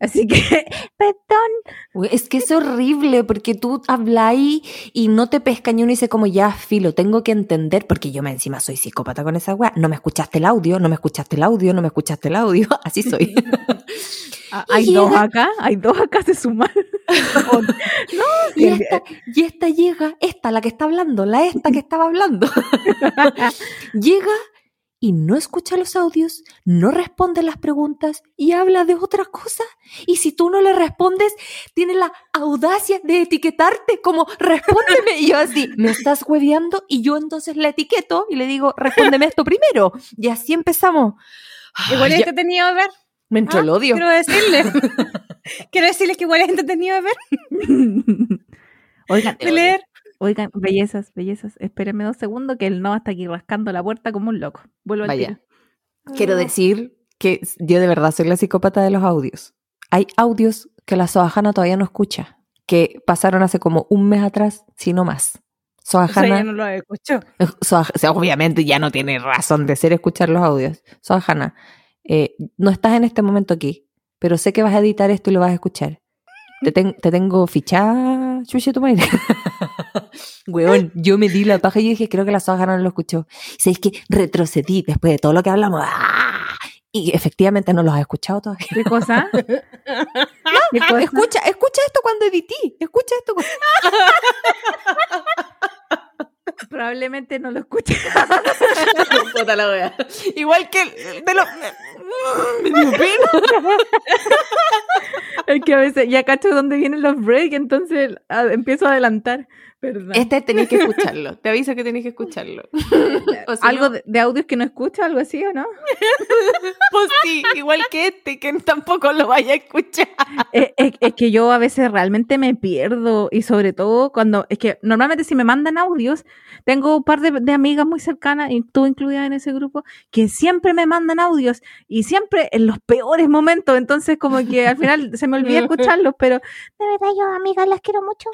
Así que, perdón.
Es que es horrible porque tú hablas y no te pescan y uno dice como ya, filo, tengo que entender, porque yo me encima soy psicópata con esa weá. No me escuchaste el audio, no me escuchaste el audio, no me escuchaste el audio. Así soy.
Hay dos acá, hay dos acá se suman.
y, esta, y esta llega, esta, la que está hablando, la esta que estaba hablando. llega y no escucha los audios, no responde las preguntas y habla de otra cosa. Y si tú no le respondes, tiene la audacia de etiquetarte como respóndeme. Y yo así, me estás hueveando y yo entonces la etiqueto y le digo, respóndeme esto primero. Y así empezamos.
Igual es entretenido de ver.
me entró el
Ah,
odio.
Quiero decirles. quiero decirles que igual es entretenido de ver,
oigan,
de leer.
Oigan, bellezas, bellezas. Espérenme dos segundos que el no está aquí rascando la puerta como un loco. Vuelvo al tiro.
Quiero decir que yo de verdad soy la psicópata de los audios. Hay audios que la Soajana todavía no escucha, que pasaron hace como un mes atrás, si no más.
O sea,
Soajana,
ya no lo.
Soaj- o sea, obviamente ya no tiene razón de ser escuchar los audios. Soajana, eh, no estás en este momento aquí, pero sé que vas a editar esto y lo vas a escuchar. Te, ten- te tengo fichada, chuche tu madre. Weón, yo me di la paja y yo dije, creo que la Soajana no lo escuchó. ¿Sabéis que retrocedí después de todo lo que hablamos? ¡Ah! Y efectivamente no los has escuchado todavía.
¿Qué cosa? ¿Qué cosa?
Escucha, escucha esto cuando edití. Escucha esto cuando...
Probablemente no lo escuché.
Puta la wea. Igual que el de dio pena.
Es que a veces ya cacho dónde vienen los breaks, entonces ah, empiezo a adelantar. Perdón.
Este tenéis que escucharlo. Te aviso que tenéis que escucharlo. O
¿Algo
no,
de, de audios que no escucha, algo así o no?
Pues sí, igual que este, que tampoco lo vaya a escuchar.
es, es- es que yo a veces realmente me pierdo y sobre todo cuando, es que normalmente si me mandan audios, tengo un par de, de amigas muy cercanas y tú incluida en ese grupo, que siempre me mandan audios y siempre en los peores momentos, entonces como que al final se me olvida escucharlos, pero de verdad yo amigas las quiero mucho.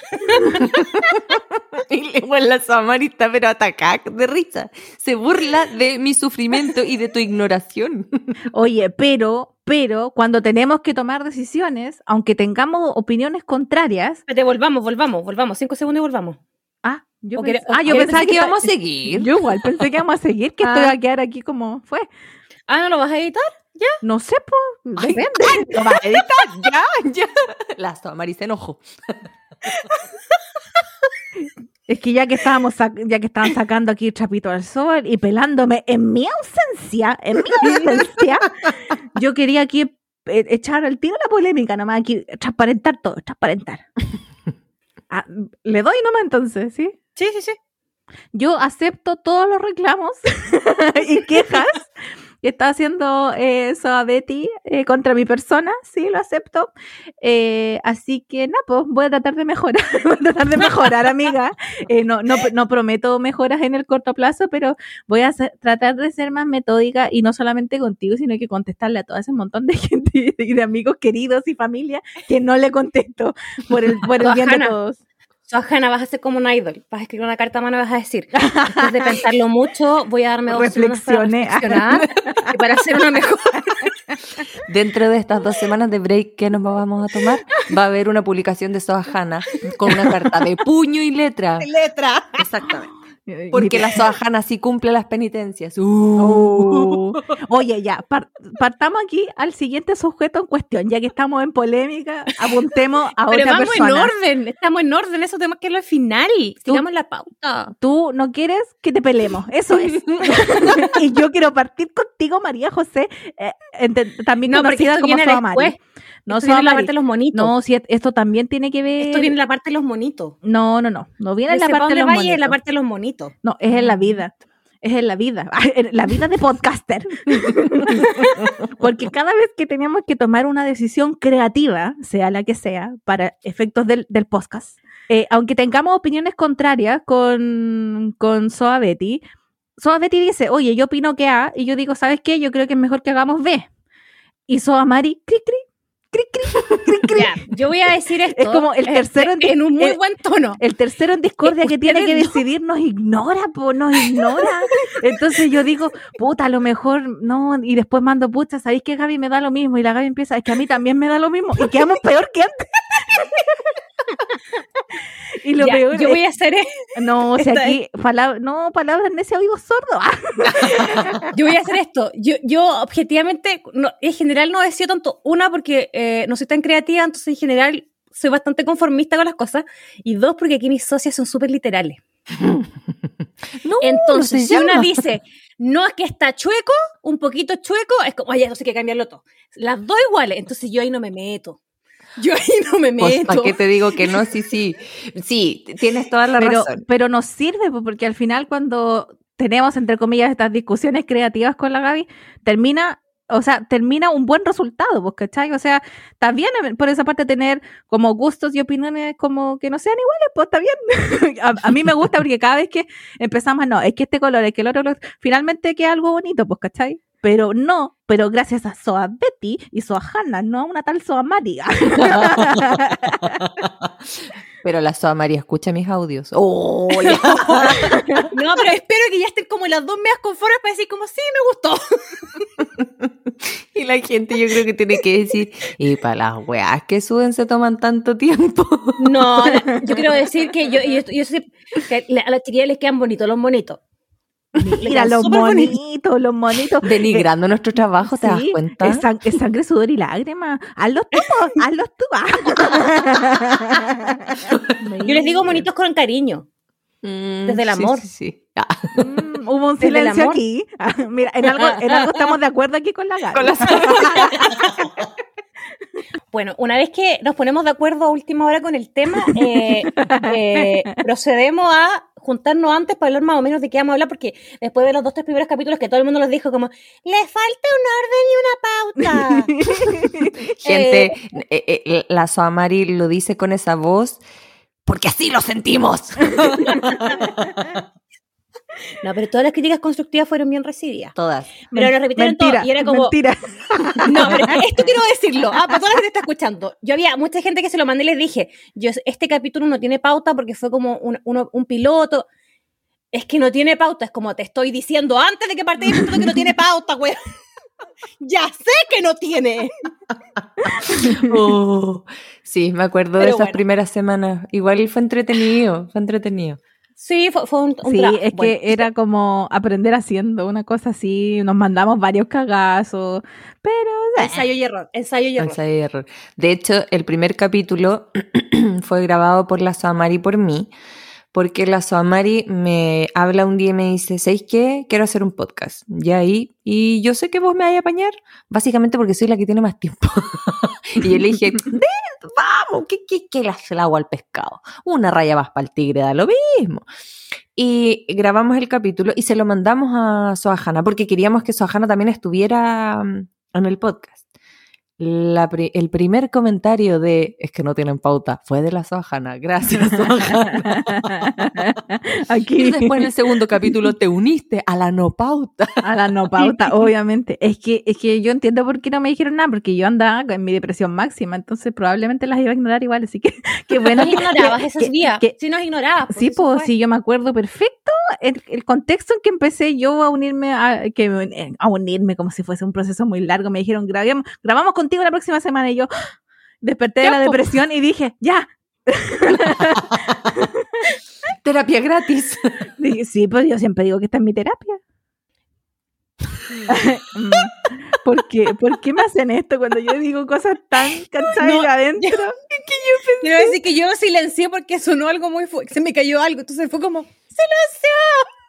Y igual la Samari está pero atacada de risa. Se burla de mi sufrimiento y de tu ignoración.
Oye, pero, pero cuando tenemos que tomar decisiones, aunque tengamos opiniones contrarias,
Espérate, volvamos, volvamos, volvamos. Cinco segundos y volvamos.
ah, yo, ah, yo pensaba que
íbamos a seguir.
Yo igual pensé que íbamos a seguir, que esto
Ah.
iba a quedar aquí como fue.
Ah, ¿no lo vas a editar?
No sé, pues,
Ay,
depende.
¿Lo vas a editar? Ya, ya. La Samari se enojó.
Es que ya que estábamos ya que estaban sacando aquí trapito al sol y pelándome en mi ausencia, en mi ausencia, yo quería aquí eh, echar el tiro a la polémica, nomás aquí transparentar todo, transparentar. Ah, Le doy nomás entonces, ¿sí?
Sí, sí, sí.
Yo acepto todos los reclamos y quejas que está haciendo eh, Soa Betty eh, contra mi persona, sí, lo acepto. Eh, así que nada, pues voy a tratar de mejorar, voy a tratar de mejorar, amiga. Eh, no, no, no prometo mejoras en el corto plazo, pero voy a hacer- tratar de ser más metódica y no solamente contigo, sino que contestarle a todo ese montón de gente y de amigos queridos y familia que no le contesto por el, por el bien de Todos.
Soajana, vas a ser como un idol. Vas a escribir una carta a mano y vas a decir, después de pensarlo mucho, voy a darme dos semanas para
Reflexioné.
reflexionar y para hacer una mejor.
Dentro de estas dos semanas de break que nos vamos a tomar, va a haber una publicación de Soajana con una carta de puño y letra.
letra.
Exactamente. Porque la Soajana sí cumple las penitencias. Uh.
Oh. Oye, ya, par- partamos aquí al siguiente sujeto en cuestión, ya que estamos en polémica, apuntemos a
Pero
otra
vamos
persona.
en orden, estamos en orden, eso tenemos que irlo al final. Sigamos la pauta.
Tú no quieres que te pelemos, eso es. y yo quiero partir contigo, María José, eh, también
No,
conocida como Soamari. No,
en la parte de los monitos.
No, si esto también tiene que ver.
Esto viene en la parte de los monitos.
No, no, no. No viene en la
Dice, ¿pa'
parte de los
vaya? En la
monitos.
parte de los monitos.
No, es en la vida. Es en la vida. En la vida de podcaster. Porque cada vez que tenemos que tomar una decisión creativa, sea la que sea, para efectos del, del podcast, eh, aunque tengamos opiniones contrarias con, con Soa Betty, Soa Betty dice, oye, yo opino que A, y yo digo, ¿sabes qué? Yo creo que es mejor que hagamos B. Y Soa Mari, cri, cri,
Ya, yo voy a decir esto.
Es como el tercero en-
en un muy buen tono.
El tercero en discordia que tiene que
no-
decidir nos ignora, po, nos ignora. Entonces yo digo, puta, a lo mejor no, y después mando, pucha, ¿sabéis que Gaby me da lo mismo? Y la Gaby empieza, es que a mí también me da lo mismo, y quedamos peor que antes. y lo
Ya,
peor
yo
es-
voy a hacer
no, o sea, aquí, no, palabras en ese oído sordo.
Yo voy a hacer esto. Yo, yo objetivamente, no, en general no decido tanto. Una, porque eh, no soy tan creativa, entonces en general soy bastante conformista con las cosas. Y dos, porque aquí mis socias son súper literales.
No,
Entonces,
se
si una dice, no es que está chueco, un poquito chueco, es como, oye, entonces hay que cambiarlo todo. Las dos iguales, entonces yo ahí no me meto. Yo ahí no me
Pues,
meto.
¿para qué te digo que no? Sí, sí. Sí, tienes toda la
pero,
razón.
pero nos sirve, po, porque al final cuando tenemos, entre comillas, estas discusiones creativas con la Gaby, termina, o sea, termina un buen resultado, pues, ¿cachai? O sea, está bien eh, por esa parte tener como gustos y opiniones como que no sean iguales, pues está bien. a, a mí me gusta porque cada vez que empezamos, no, es que este color, es que el otro, color, finalmente queda algo bonito, pues, ¿cachai? Pero no, pero gracias a Soa Betty y Soa Hanna, no a una tal Soa María.
Pero la Soa María escucha mis audios. ¡Oh!
No, pero espero que ya estén como las dos meas conformes para decir como, sí, me gustó.
y la gente yo creo que tiene que decir, y para las weas que suben se toman tanto tiempo.
No, yo quiero decir que yo, yo, yo sé que a las chiquillas les quedan bonitos los monitos.
Mira, los monitos, los monitos.
Denigrando nuestro trabajo, ¿te das
Sí,
cuenta?
Es, sang- es sangre, sudor y lágrimas. Hazlos tú, hazlos tú.
Yo les digo monitos con cariño.
Mm,
desde el amor.
Sí, sí. Ah,
Mm, hubo un silencio aquí. Ah, Mira, en algo, en algo estamos de acuerdo aquí con la Gaby.
con la Soa-
Bueno, una vez que nos ponemos de acuerdo a última hora con el tema, eh, eh, procedemos a juntarnos antes para hablar más o menos de qué vamos a hablar, porque después de los dos, tres primeros capítulos que todo el mundo los dijo como, le falta un orden y una pauta.
Gente, eh, eh, la Soa Mari lo dice con esa voz, porque así lo sentimos.
No, pero todas las críticas constructivas fueron bien recibidas.
Todas.
Pero lo repitieron todo
mentira,
y era como,
Mentira.
No, pero esto quiero decirlo. Ah, para toda la gente que está escuchando. Yo había mucha gente que se lo mandé y les dije, yo este capítulo no tiene pauta porque fue como un, uno- un piloto. Es que no tiene pauta, es como te estoy diciendo antes de que piloto que no tiene pauta, güey. ya sé que no tiene.
Oh, sí, me acuerdo de esas
bueno.
primeras semanas. Igual fue entretenido, fue entretenido.
Sí, fue, fue un, un
Sí, es
Bueno,
que era como aprender haciendo una cosa así. Nos mandamos varios cagazos. Pero.
ensayo y error, ensayo y error.
Ensayo y error. De hecho, el primer capítulo fue grabado por la Soamari y por mí, porque la Soamari me habla un día y me dice, ¿sabéis qué? Quiero hacer un podcast. Y ahí, y yo sé que vos me vais a apañar, básicamente porque soy la que tiene más tiempo. y yo le dije, "Ven, vamos, ¿qué, qué, qué le hace el agua al pescado? Una raya más para el tigre, da lo mismo. Y grabamos el capítulo y se lo mandamos a Soajana, porque queríamos que Soajana también estuviera mm, en el podcast. La pri- el primer comentario de es que no tienen pauta fue de la Soajana. Gracias.
Aquí.
Y después en el segundo capítulo te uniste a la no pauta.
A la no pauta, obviamente. Es que, es que yo entiendo por qué no me dijeron nada, porque yo andaba en mi depresión máxima, entonces probablemente las iba a ignorar igual, así que qué bueno.
Nos
que-
ignorabas esos días.
que-
sí, nos ignorabas.
Sí,
eso
pues sí, yo me acuerdo perfecto el, el contexto en que empecé yo a unirme, a, que, a unirme como si fuese un proceso muy largo. Me dijeron, grabemos, grabamos contigo la próxima semana y yo desperté de la depresión y dije, ya.
Terapia gratis.
Dije, sí, pues yo siempre digo que esta es mi terapia. Mm. ¿Por qué? ¿Por qué me hacen esto cuando yo digo cosas tan cansadas
No,
adentro?
Quiero decir que yo silencié porque sonó algo muy fuerte. Se me cayó algo. Entonces fue como,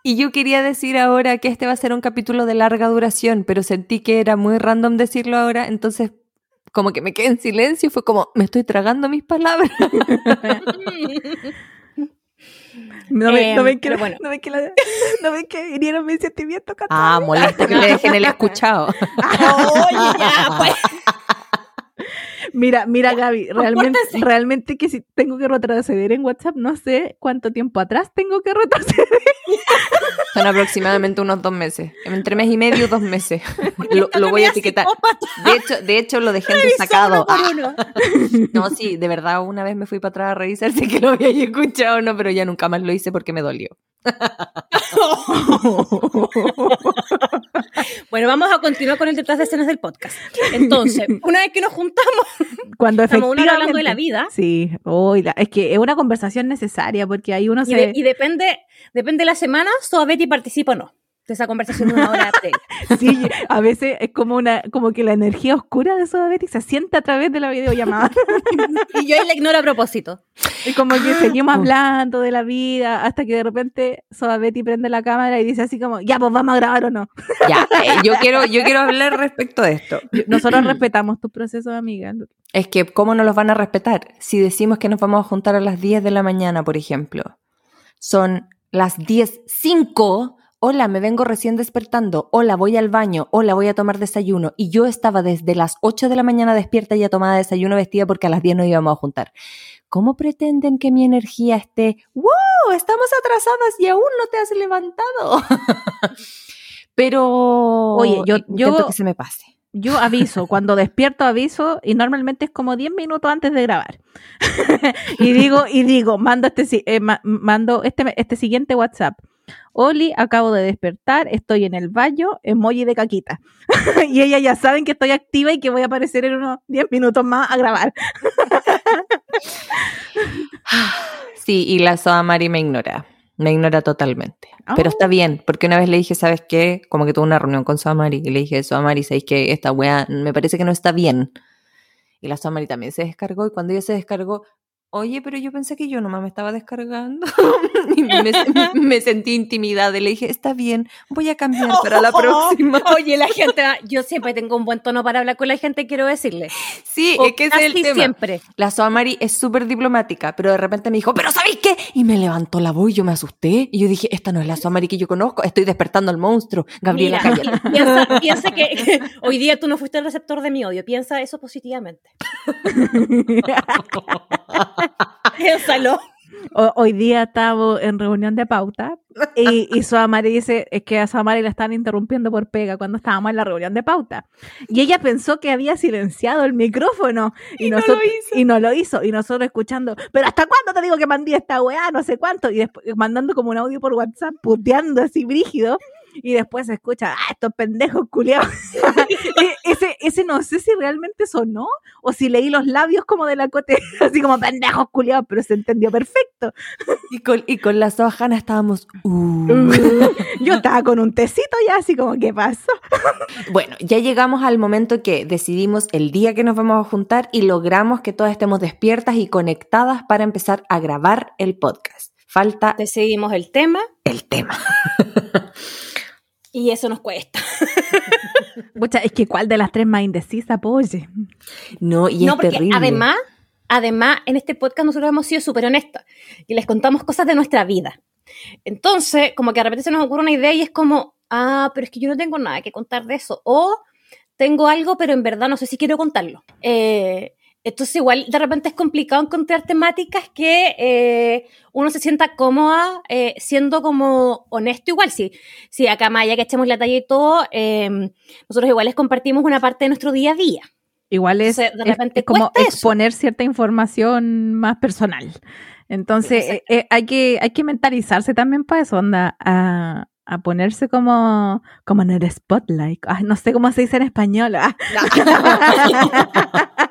Y yo quería decir ahora que este va a ser un capítulo de larga duración, pero sentí que era muy random decirlo ahora, entonces como que me quedé en silencio y fue como, me estoy tragando mis palabras.
No, ven- no ven que,
pero
la-
bueno.
no la- no ven que hirieron mis sentimientos
Ah, molesta que le dejen el escuchado.
oye, ya, pues.
Mira, mira Gaby, realmente, realmente que si tengo que retroceder en WhatsApp, no sé cuánto tiempo atrás tengo que retroceder.
Son aproximadamente unos dos meses. Entre mes y medio, dos meses. Lo, lo voy a etiquetar. De hecho, de hecho, lo dejé
por
Ah, no, sí, de verdad, una vez me fui para atrás a revisar si que lo había escuchado o no, pero ya nunca más lo hice porque me dolió.
Bueno, vamos a continuar con el detrás de escenas del podcast. Entonces, una vez que nos juntamos,
Cuando
Estamos
efectivamente...
hablando de la vida.
Sí, oiga, es que es una conversación necesaria porque ahí uno
y,
se...
de- y depende, depende de la semana, Soa Betty participa o no de esa conversación de una hora previa.
Sí, a veces es como una, como que la energía oscura de Soda Betty se siente a través de la videollamada.
Y yo ahí la ignoro a propósito.
Es como
Ah.
que seguimos hablando de la vida hasta que de repente Soda Betty prende la cámara y dice así como, ya, pues vamos a grabar o no.
Ya, eh, yo, quiero, yo quiero hablar respecto de esto.
Nosotros respetamos tus procesos, amiga.
Es que, ¿cómo no los van a respetar? Si decimos que nos vamos a juntar a las 10 de la mañana, por ejemplo, son las 10.05. Hola, me vengo recién despertando. Hola, voy al baño. Hola, voy a tomar desayuno. Y yo estaba desde las 8 de la mañana despierta y a tomar desayuno vestida porque a las 10 nos íbamos a juntar. ¿Cómo pretenden que mi energía esté? ¡Wow! Estamos atrasadas y aún no te has levantado. Pero.
Oye, yo- yo-
que se me pase.
Yo aviso, cuando despierto aviso y normalmente es como 10 minutos antes de grabar. y digo, y digo, mando este eh, ma- mando este, este siguiente WhatsApp. Oli, acabo de despertar, estoy en el baño, emoji de caquita. y ellas ya saben que estoy activa y que voy a aparecer en unos 10 minutos más a grabar.
Sí, y la Soa Mari me ignora. Me ignora totalmente.
Ah.
Pero está bien, porque una vez le dije, ¿sabes qué? Como que tuve una reunión con Soa Mari y le dije, Soa Mari, ¿sabes qué? Esta wea me parece que no está bien. Y la Soa Mari también se descargó y cuando ella se descargó, oye, pero yo pensé que yo nomás me estaba descargando. y me, me sentí intimidada y le dije, está bien, voy a cambiar para la próxima.
Oye, la gente, yo siempre tengo un buen tono para hablar con la gente, quiero decirle.
Sí,
O
es que es el tema.
siempre.
La Soamari es súper diplomática, pero de repente me dijo, ¿pero sabéis qué? Y me levantó la voz y yo me asusté. Y yo dije, esta no es la Soamari que yo conozco, estoy despertando al monstruo. Gabriela,
Mira. Piensa, piensa que, que hoy día tú no fuiste el receptor de mi odio. Piensa eso positivamente.
O- hoy día estamos en reunión de pauta y, y Soamari dice es que a Soamari la están interrumpiendo por pega cuando estábamos en la reunión de pauta. Y ella pensó que había silenciado el micrófono y,
no lo hizo.
y no lo hizo. Y nosotros escuchando, pero ¿hasta cuándo te digo que mandé esta weá? No sé cuánto. Y después mandando como un audio por WhatsApp, puteando así brígido. Y después se escucha, ah, estos pendejos culiados. E- ese, ese no sé si realmente sonó o si leí los labios como de la cote, así como pendejos culiados, pero se entendió perfecto.
Y con, y con la Soa Hanna estábamos, uh.
Yo estaba con un tecito ya, así como, ¿qué pasó?
Bueno, ya llegamos al momento que decidimos el día que nos vamos a juntar y logramos que todas estemos despiertas y conectadas para empezar a grabar el podcast. Falta
Decidimos el tema
el tema.
Y eso nos cuesta.
Pucha, es que ¿cuál de las tres más indecisa, poye?
No, y
no,
es
porque
terrible.
además, además, en este podcast nosotros hemos sido súper honestas y les contamos cosas de nuestra vida. Entonces, como que de repente se nos ocurre una idea y es como, ah, pero es que yo no tengo nada que contar de eso. O tengo algo, pero en verdad no sé si quiero contarlo. Eh, entonces, igual de repente es complicado encontrar temáticas que eh, uno se sienta cómoda eh, siendo como honesto igual. Si, si acá más allá que echemos la talla y todo, eh, nosotros igual les compartimos una parte de nuestro día a día.
Igual es,
Entonces, de
es-
repente
es como
cuesta eso.
exponer cierta información más personal. Entonces, eh, eh, hay, que, hay que mentalizarse también para eso, onda, a, a ponerse como, como en el spotlight. Ay, no sé cómo se dice en español. ah.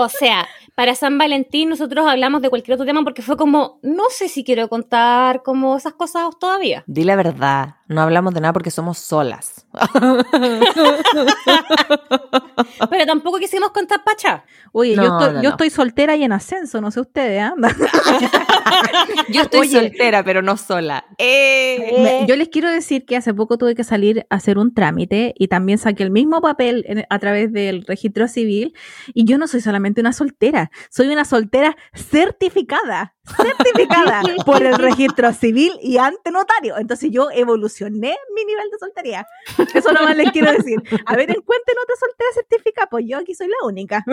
O sea, para San Valentín nosotros hablamos de cualquier otro tema porque fue como, no sé si quiero contar como esas cosas todavía.
Di la verdad, no hablamos de nada porque somos solas.
Pero tampoco quisimos contar pacha.
Oye,
No,
yo, estoy,
no,
yo
no.
estoy soltera y en ascenso, no sé ustedes, ¿ah?
Yo estoy
Oye.
soltera, pero no sola. ¡Eh!
Yo les quiero decir que hace poco tuve que salir a hacer un trámite y también saqué el mismo papel en- a través del registro civil y yo no soy solamente una soltera, soy una soltera certificada, certificada por el registro civil y ante notario. Entonces yo evolucioné mi nivel de soltería. Eso nomás les quiero decir. A ver, encuentren otra soltera certificada, pues yo aquí soy la única.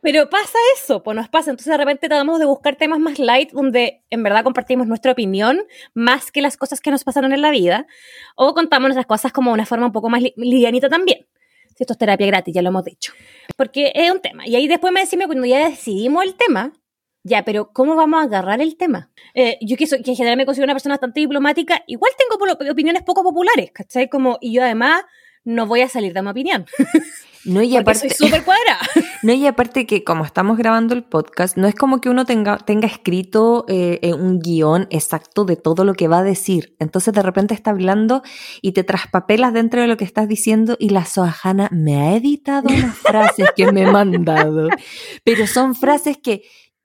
Pero pasa eso, pues nos pasa. Entonces de repente tratamos de buscar temas más light donde en verdad compartimos nuestra opinión más que las cosas que nos pasaron en la vida. O contamos nuestras cosas como una forma un poco más li- livianita también. Esto es terapia gratis, ya lo hemos dicho. Porque es un tema. Y ahí después me decime cuando ya decidimos el tema, ya, pero ¿cómo vamos a agarrar el tema? Eh, yo que, soy, que en general me considero una persona bastante diplomática, igual tengo opiniones poco populares, ¿cachai? Como, y yo además no voy a salir de mi opinión.
No, y aparte,
soy súper cuadrada.
no, y aparte que como estamos grabando el podcast, no es como que uno tenga, tenga escrito eh, eh, un guion exacto de todo lo que va a decir. Entonces de repente está hablando y te traspapelas dentro de lo que estás diciendo y la Soajana me ha editado unas frases que me ha mandado. Pero son frases que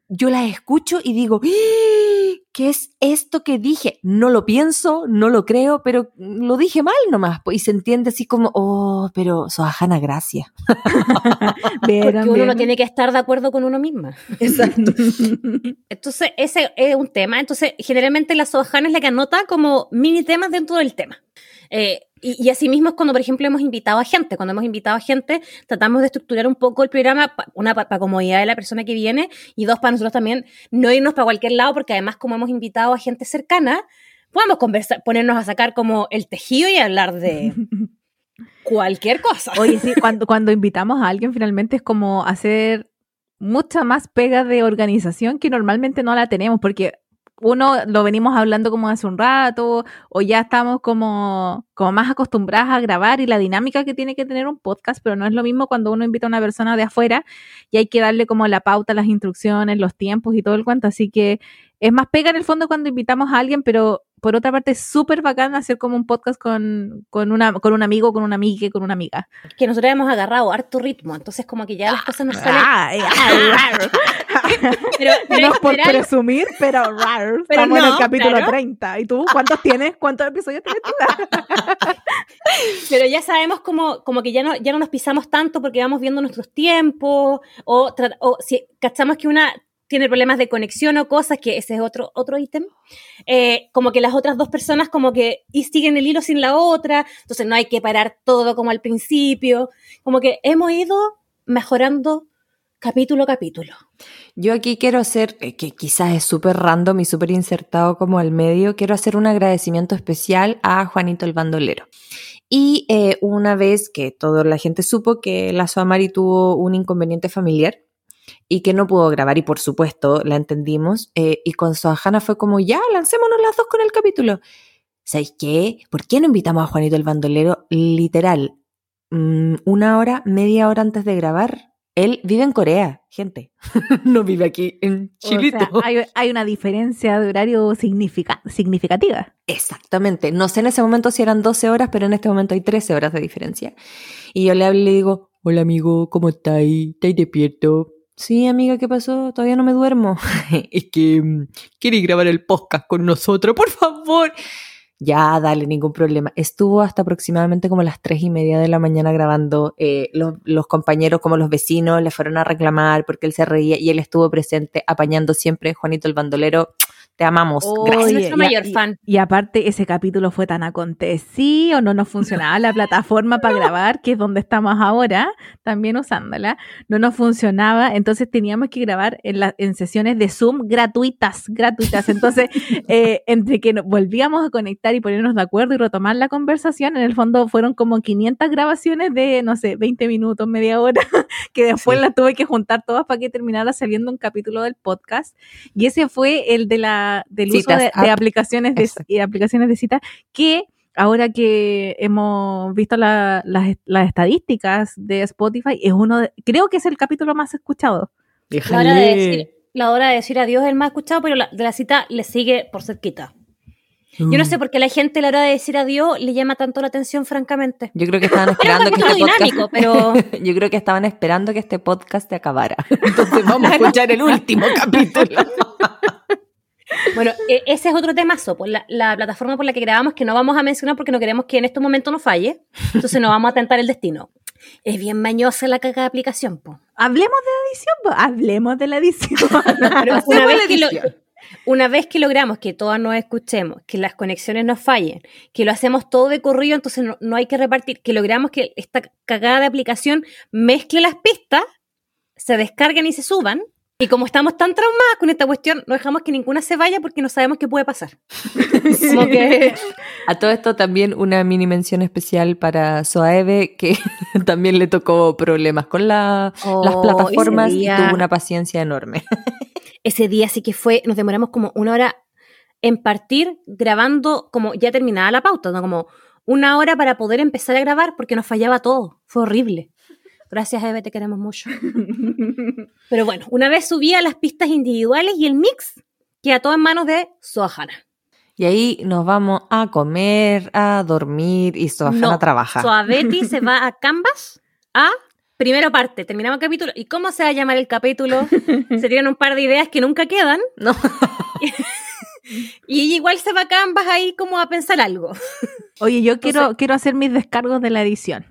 yo las escucho y digo, "¡Ah! ¿qué es esto que dije? No lo pienso, no lo creo, pero lo dije mal nomás. po". Y se entiende así como, oh, pero Soajana, gracias.
Porque uno no tiene que estar de acuerdo con uno misma.
Exacto.
Entonces, ese es un tema. Entonces, generalmente la Sohana es la que anota como mini temas dentro del tema. Eh, y, y asimismo es cuando, por ejemplo, hemos invitado a gente. Cuando hemos invitado a gente, tratamos de estructurar un poco el programa, pa- una para comodidad de la persona que viene y dos para nosotros también no irnos para cualquier lado, porque además como hemos invitado a gente cercana, podemos conversar, ponernos a sacar como el tejido y hablar de cualquier cosa.
Oye, sí, cuando, cuando invitamos a alguien finalmente es como hacer mucha más pega de organización que normalmente no la tenemos, porque uno lo venimos hablando como hace un rato, o ya estamos como, como más acostumbradas a grabar y la dinámica que tiene que tener un podcast, pero no es lo mismo cuando uno invita a una persona de afuera y hay que darle como la pauta, las instrucciones, los tiempos y todo el cuento, así que es más pega en el fondo cuando invitamos a alguien, pero por otra parte es súper bacán hacer como un podcast con, con, una, con un amigo, con una amiga, con una amiga.
Que nosotros hemos agarrado harto ritmo, entonces como que ya las cosas nos salen... Pero, pero
no es por
general-
presumir, pero rar,
Pero
estamos en el
no,
capítulo
claro.
30. ¿Y tú cuántos tienes? ¿Cuántos episodios tienes tú?
Pero ya sabemos como, como que ya no, ya no nos pisamos tanto porque vamos viendo nuestros tiempos, o, o si cachamos que una tiene problemas de conexión o cosas, que ese es otro, otro ítem, eh, como que las otras dos personas como que y siguen el hilo sin la otra, entonces no hay que parar todo como al principio, como que hemos ido mejorando capítulo a capítulo.
Yo aquí quiero hacer, eh, que quizás es súper random y súper insertado como al medio, quiero hacer un agradecimiento especial a Juanito el Bandolero. Y eh, una vez que toda la gente supo que la Soamari tuvo un inconveniente familiar y que no pudo grabar, y por supuesto la entendimos, eh, y con Soajana fue como, ya, lancémonos las dos con el capítulo. ¿Sabéis qué? ¿Por qué no invitamos a Juanito el Bandolero? Literal, mm, una hora, media hora antes de grabar. Él vive en Corea, gente. no vive aquí en
O
Chilito.
sea, hay, hay una diferencia de horario significa- significativa.
Exactamente. No sé en ese momento si eran 12 horas, pero en este momento hay 13 horas de diferencia. Y yo le hablo y le digo, hola amigo, ¿cómo estáis? ¿Estáis despierto? Sí, amiga, ¿qué pasó? Todavía no me duermo. es que mm, queréis grabar el podcast con nosotros, por favor. Ya, dale, ningún problema. Estuvo hasta aproximadamente como las tres y media de la mañana grabando. eh, los, los compañeros, como los vecinos, le fueron a reclamar porque él se reía y él estuvo presente apañando siempre. Juanito el bandolero, te amamos. Gracias.
Es nuestro mayor
y-
fan.
Y aparte, ese capítulo fue tan acontecido, no nos funcionaba la plataforma para grabar, que es donde estamos ahora, también usándola, no nos funcionaba, entonces teníamos que grabar en, la- en sesiones de Zoom gratuitas, gratuitas. Entonces, eh, entre que nos volvíamos a conectar y ponernos de acuerdo y retomar la conversación, en el fondo fueron como 500 grabaciones de, no sé, 20 minutos, media hora, que después
Sí.
las tuve que juntar todas para que terminara saliendo un capítulo del podcast. Y ese fue el de la, del uso
Citas,
de, de
app.
aplicaciones de, aplicaciones de cita que ahora que hemos visto la- las, las estadísticas de Spotify, es uno de- creo que es el capítulo más escuchado.
La hora, de decir, la hora de decir adiós es el más escuchado, pero la, de la cita le sigue por cerquita. Yo no sé por qué la gente a la hora de decir adiós le llama tanto la atención, francamente.
Yo creo que estaban esperando que este podcast...
pero
Yo creo que estaban esperando que este podcast se acabara. Entonces vamos a escuchar el último capítulo.
Bueno, e- ese es otro temazo. Pues la, la plataforma por la que grabamos que no vamos a mencionar porque no queremos que en este momento nos falle. Entonces no vamos a tentar el destino. Es bien mañosa la caca de aplicación, po.
Hablemos de la edición, po. hablemos de la edición.
Pero una, vez
la
que lo- una vez que logramos que todas nos escuchemos, que las conexiones nos fallen, que lo hacemos todo de corrido, entonces no, no hay que repartir, que logramos que esta cagada de aplicación mezcle las pistas, se descarguen y se suban. Y como estamos tan traumadas con esta cuestión, no dejamos que ninguna se vaya porque no sabemos qué puede pasar. Como que
A todo esto también una mini mención especial para Soaeve, que también le tocó problemas con la-
Oh,
las plataformas y tuvo una paciencia enorme.
ese día sí que fue, nos demoramos como una hora en partir grabando como ya terminada la pauta, ¿no? como una hora para poder empezar a grabar porque nos fallaba todo. Fue horrible. Gracias, Eve, te queremos mucho. Pero bueno, una vez subía las pistas individuales y el mix queda todo en manos de Sohana.
Y ahí nos vamos a comer, a dormir y Soajana
No,
trabaja.
Soabeti se va a Canvas a primera parte, terminamos el capítulo. ¿Y cómo se va a llamar el capítulo? Se tiran un par de ideas que nunca quedan.
No.
Y igual se va a Canvas ahí como a pensar algo.
Oye, yo quiero, quiero hacer mis descargos de la edición.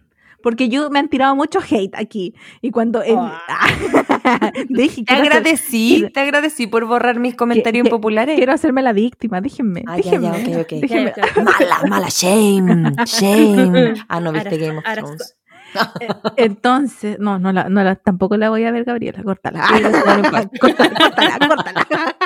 Porque yo me han tirado mucho hate aquí. Y cuando. Dije,
Te
hacer-
agradecí, te agradecí por borrar mis comentarios
que-
impopulares.
Quiero hacerme la víctima, déjenme.
Ah,
déjenme,
ya, ok, ok.
déjenme.
Ya,
Mala, mala, shame, shame. Ah, no viste Game of Thrones.
Entonces, no, no, la, no la, tampoco la voy a ver, Gabriela, córtala. córtala, córtala, córtala.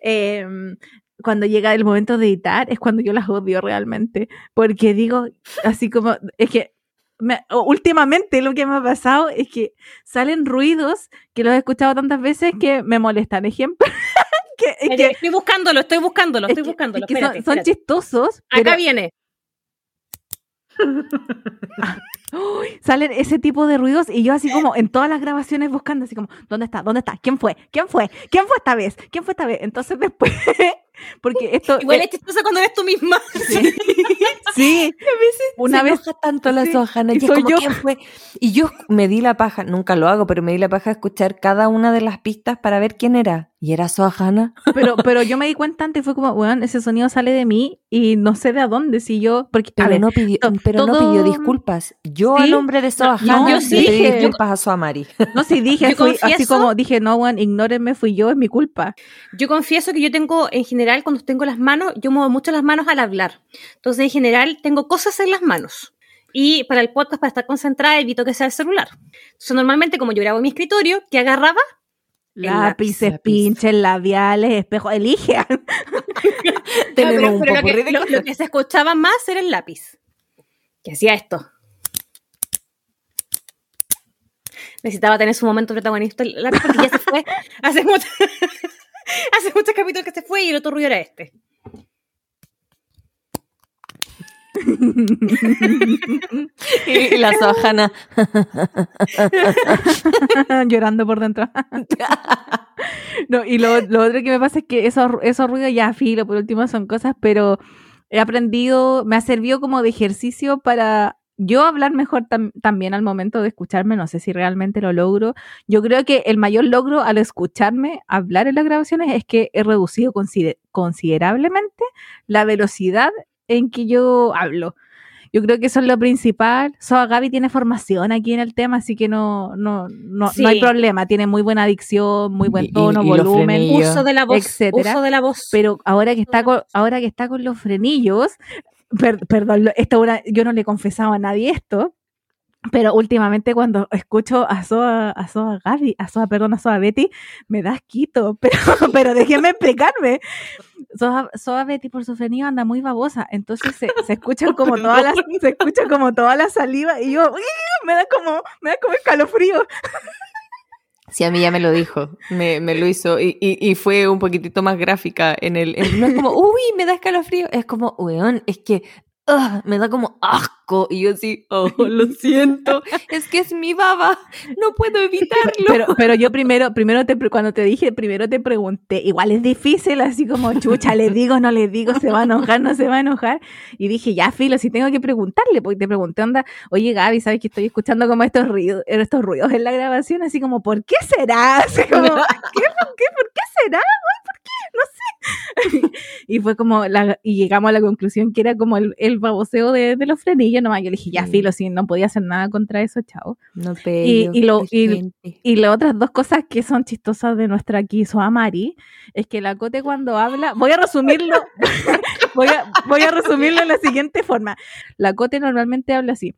Em, cuando llega el momento de editar es cuando yo las odio realmente, porque digo, así como, es que me- últimamente lo que me ha pasado es que salen ruidos que los he escuchado tantas veces que me molestan. Ejemplo, que, es que-
estoy buscándolo, estoy buscándolo,
es
estoy
que-
buscándolo.
es son-
espérate,
son, chistosos,
Acá
pero
viene.
¡Uy! salen ese tipo de ruidos y yo así como en todas las grabaciones buscando así como, ¿dónde está? ¿Dónde está? ¿Quién fue? ¿Quién fue? ¿Quién fue esta vez? ¿Quién fue esta vez? Entonces después, porque esto...
Igual es chistoso cuando eres tú misma.
sí, una
se
vez...
enoja tanto la
sí,
Soajana.
y
Y
soy
como,
yo.
¿quién fue? Y yo me di la paja, nunca lo hago, pero me di la paja de escuchar cada una de las pistas para ver quién era. Y era Soajana.
Pero, pero yo me di cuenta antes, fue como, weón, ese sonido sale de mí y no sé de a dónde, si yo... Porque, a
Pero,
ver,
no pidió,
to-
pero no
todo-
pidió disculpas. Yo
Sí.
a nombre de Soajana
No, yo
le
sí dije.
disculpas a Soamari.
no sé, dije,
Yo
fui así como, dije, no, weón, ignórenme, fui yo, es mi culpa.
Yo confieso que yo tengo, en general, cuando tengo las manos, yo muevo mucho las manos al hablar. Entonces, en general, tengo cosas en las manos. Y para el podcast, para estar concentrada, evito que sea el celular. Entonces, normalmente, como yo grabo en mi escritorio, que agarraba?
Lápices,
lápiz.
pinches, labiales, espejos, elige.
Tenemos
pero,
un
pero lo, que, lo- lo que se escuchaba más era el lápiz. Que hacía esto. Necesitaba tener su momento protagonista el lápiz porque ya se fue. Hace, mucho- hace muchos capítulos que se fue y el otro ruido era este.
Y la Soajana.
llorando por dentro. no, y lo, lo otro que me pasa es que esos, esos ruidos ya filo, por último son cosas, pero he aprendido, me ha servido como de ejercicio para yo hablar mejor tam- también al momento de escucharme, no sé si realmente lo logro. Yo creo que el mayor logro al escucharme hablar en las grabaciones es que he reducido consider- considerablemente la velocidad en que yo hablo. Yo creo que eso es lo principal. Soa Gaby tiene formación aquí en el tema, así que no, no, no,
Sí.
no hay problema. Tiene muy buena dicción, muy buen
y-
tono,
y
volumen.
Uso de la voz.
etcétera.
Uso de la voz.
Pero ahora que está con, ahora que está con los frenillos, per- perdón, esto una- yo no le confesaba a nadie esto, pero últimamente cuando escucho a Soa, a Soa Gaby, a Soa, perdón, a Soa Betty, me da asquito, pero, pero déjenme explicarme. Soa, Soa Betty por su frenillo anda muy babosa, entonces se, se escuchan como todas las, se escucha como toda la saliva y yo, me da como, me da como escalofrío.
Sí, a mí ya me lo dijo, me, me lo hizo y, y, fue un poquitito más gráfica en el... no es como, uy, me da escalofrío, es como, weón, es que Me da como asco. Y yo así, oh, lo siento, es que es mi baba, no puedo evitarlo.
Pero, pero yo primero, primero te, cuando te dije, primero te pregunté, igual es difícil, así como, chucha, le digo, no le digo, se va a enojar, no se va a enojar. Y dije, ya, filo, si tengo que preguntarle, porque te pregunté, onda, oye, Gaby, ¿sabes que estoy escuchando como estos ruidos, estos ruidos en la grabación? Así como, ¿por qué será? Así como, ¿qué? ¿Por qué? ¿Por qué será? No sé. y fue como, la, y llegamos a la conclusión que era como el, el baboseo de, de los frenillos, nomás. Yo le dije, ya,
Sí.
filo, si no podía hacer nada contra eso, chao.
No
Y- y lo- y- las otras dos cosas que son chistosas de nuestra Kiso Amari es que la Cote cuando habla, voy a resumirlo, voy, a, voy a resumirlo de la siguiente forma. La Cote normalmente habla así.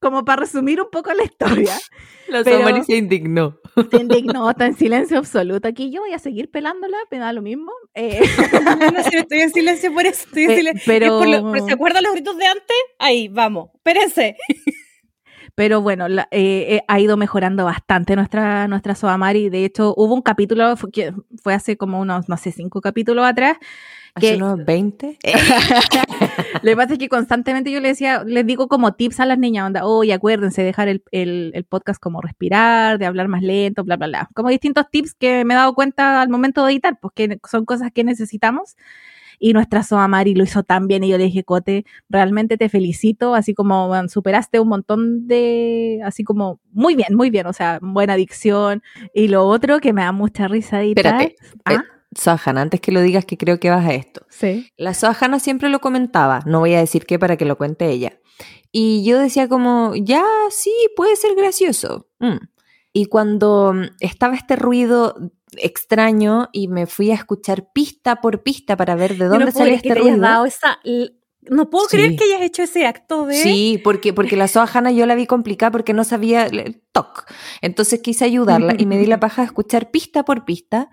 Como para resumir un poco la historia.
La Samari se indignó.
Se indignó, está en silencio absoluto. Aquí yo voy a seguir pelándola, me da lo mismo. Eh,
No sé, estoy en silencio por eso. Estoy en
Eh,
silencio.
pero-
Es por lo- pero ¿Se acuerdan los gritos de antes? Ahí, vamos. Espérense.
Pero bueno, la- eh, eh, ha ido mejorando bastante nuestra, nuestra Soamari. De hecho, hubo un capítulo fue, que fue hace como unos, no sé, cinco capítulos atrás.
Hace
Que-
unos 20.
Lo que pasa es que constantemente yo le decía, les digo como tips a las niñas, onda, oye, acuérdense de dejar el, el, el podcast como respirar, de hablar más lento, bla, bla, bla. Como distintos tips que me he dado cuenta al momento de editar, pues que son cosas que necesitamos. Y nuestra Soamari lo hizo tan bien y yo le dije, Cote, realmente te felicito, así como bueno, superaste un montón de, así como, muy bien, muy bien, o sea, buena dicción. Y lo otro que me da mucha risa editar.
Espérate.
Ah,
Sohana, antes que lo digas que creo que vas a esto.
sí.
La Sohana siempre lo comentaba, no voy a decir qué para que lo cuente ella. Y yo decía como, ya, sí, puede ser gracioso. Mm. Y cuando mm, estaba este ruido extraño y me fui a escuchar pista por pista para ver de dónde
no
salía
que
este
te hayas
ruido.
dado esa... l- No puedo
Sí.
creer que hayas hecho ese acto de...
Sí, porque, porque la Sohana yo la vi complicada porque no sabía el toc. Entonces quise ayudarla y me di la paja de escuchar pista por pista.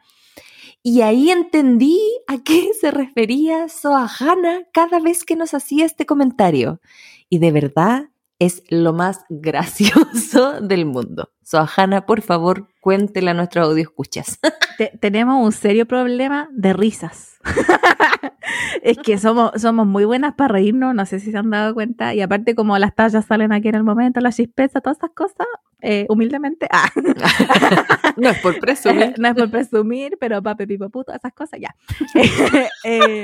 Y ahí entendí a qué se refería Sohana cada vez que nos hacía este comentario. Y de verdad es lo más gracioso del mundo. Sohana, por favor, cuéntela a nuestros audio escuchas.
Te- tenemos un serio problema de risas. es que somos, somos muy buenas para reírnos, no sé si se han dado cuenta. Y aparte, como las tallas salen aquí en el momento, las chispezas, todas esas cosas, eh, humildemente, ah,
no es por presumir.
no es por presumir, pero pape, pipo, puto, esas cosas ya. Eh,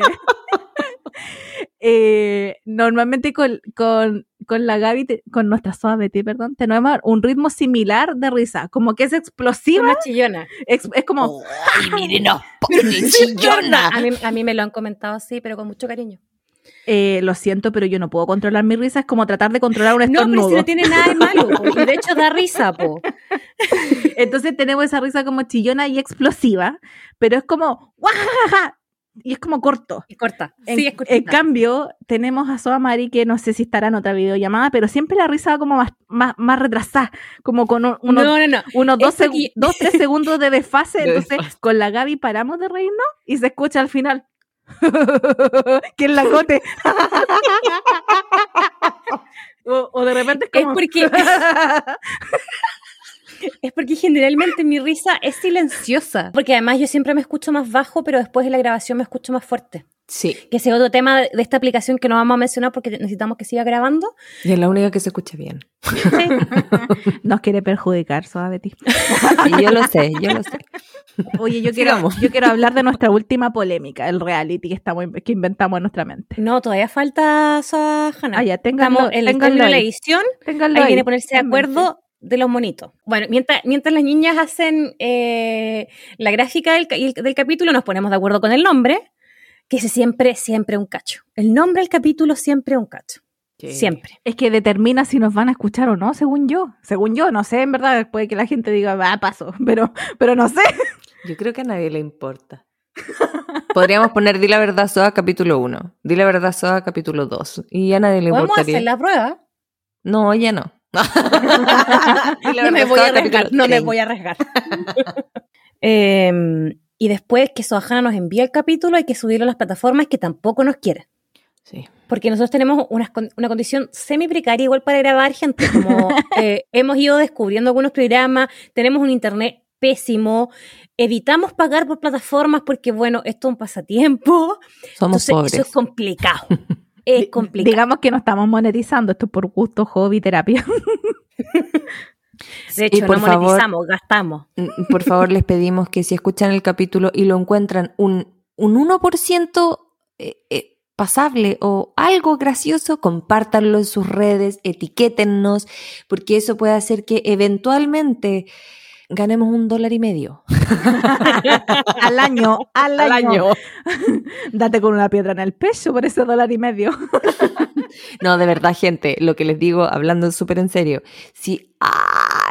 eh, normalmente con, con, con la Gaby, te- con nuestra Soa Betty, perdón, tenemos un ritmo similar de risa, como que es explosiva,
Una chillona.
es, es como...
¡Ay, mírenos! ¡Pone chillona!
A mí, a mí me lo han comentado así, pero con mucho cariño.
Eh, lo siento, pero yo no puedo controlar mi risa. Es como tratar de controlar un
No, pero
estornudo.
si no tiene nada de malo. po, y de hecho da risa, po.
Entonces tenemos esa risa como chillona y explosiva, pero es como ¡guajajaja! y es como corto.
Es corta.
En,
sí, es
en
cortita.
cambio, tenemos a Soa Mari, que no sé si estará en otra videollamada, pero siempre la risa va como más, más, más retrasada, como con un- unos,
no, no, no.
unos dos,
porque-
dos, tres segundos de desfase.
De
Entonces, con la Gaby paramos de reírnos y se escucha al final. que es la cote. o, o de repente es
Es
como.
porque, es porque generalmente mi risa es silenciosa. Porque además yo siempre me escucho más bajo, pero después de la grabación me escucho más fuerte.
Sí,
Que ese es otro tema de esta aplicación que no vamos a mencionar porque necesitamos que siga grabando.
y es la única que se escucha bien.
Nos quiere perjudicar, Soa Betty.
Y yo lo sé, yo lo sé.
Oye, yo quiero,
Sigamos.
yo quiero hablar de nuestra última polémica, el reality que, estamos, que inventamos en nuestra mente.
No, todavía falta Sahana.
Ah, ya, ténganlo,
Estamos en el
ténganlo
la edición.
Ténganlo
viene a ponerse de acuerdo de los monitos. Bueno, mientras, mientras las niñas hacen eh, la gráfica del, del capítulo, nos ponemos de acuerdo con el nombre, que es siempre, siempre un cacho. El nombre del capítulo siempre un cacho. Siempre.
Es que determina si nos van a escuchar o no, según yo. Según yo, no sé, en verdad, puede que la gente diga, va, paso, pero, pero no sé.
Yo creo que a nadie le importa. Podríamos poner Di la verdad Soa capítulo 1, Di la verdad Soa capítulo 2 y a nadie le
Podemos
importaría.
hacer la prueba.
No, ya no.
No me
verdad
voy a arriesgar. No me
30.
voy a arriesgar. Em, y después que Sohana nos envía el capítulo, hay que subirlo a las plataformas que tampoco nos quieren.
Sí.
Porque nosotros tenemos una, una condición semi precaria igual para grabar gente, como eh, hemos ido descubriendo algunos programas, tenemos un internet pésimo. Evitamos pagar por plataformas porque, bueno, esto es un pasatiempo.
Somos
Entonces,
pobres.
Eso es complicado. Es complicado.
Digamos que no estamos monetizando esto por gusto, hobby, terapia.
De hecho,
por
no
favor-
monetizamos, gastamos.
Mm, Por favor, les pedimos que si escuchan el capítulo y lo encuentran un, un 1% eh, eh, pasable o algo gracioso, compártanlo en sus redes, etiquétennos, porque eso puede hacer que eventualmente ganemos un dólar y medio
al año, al año. Date con una piedra en el pecho por ese dólar y medio.
No, de verdad, gente, lo que les digo, hablando súper en serio, si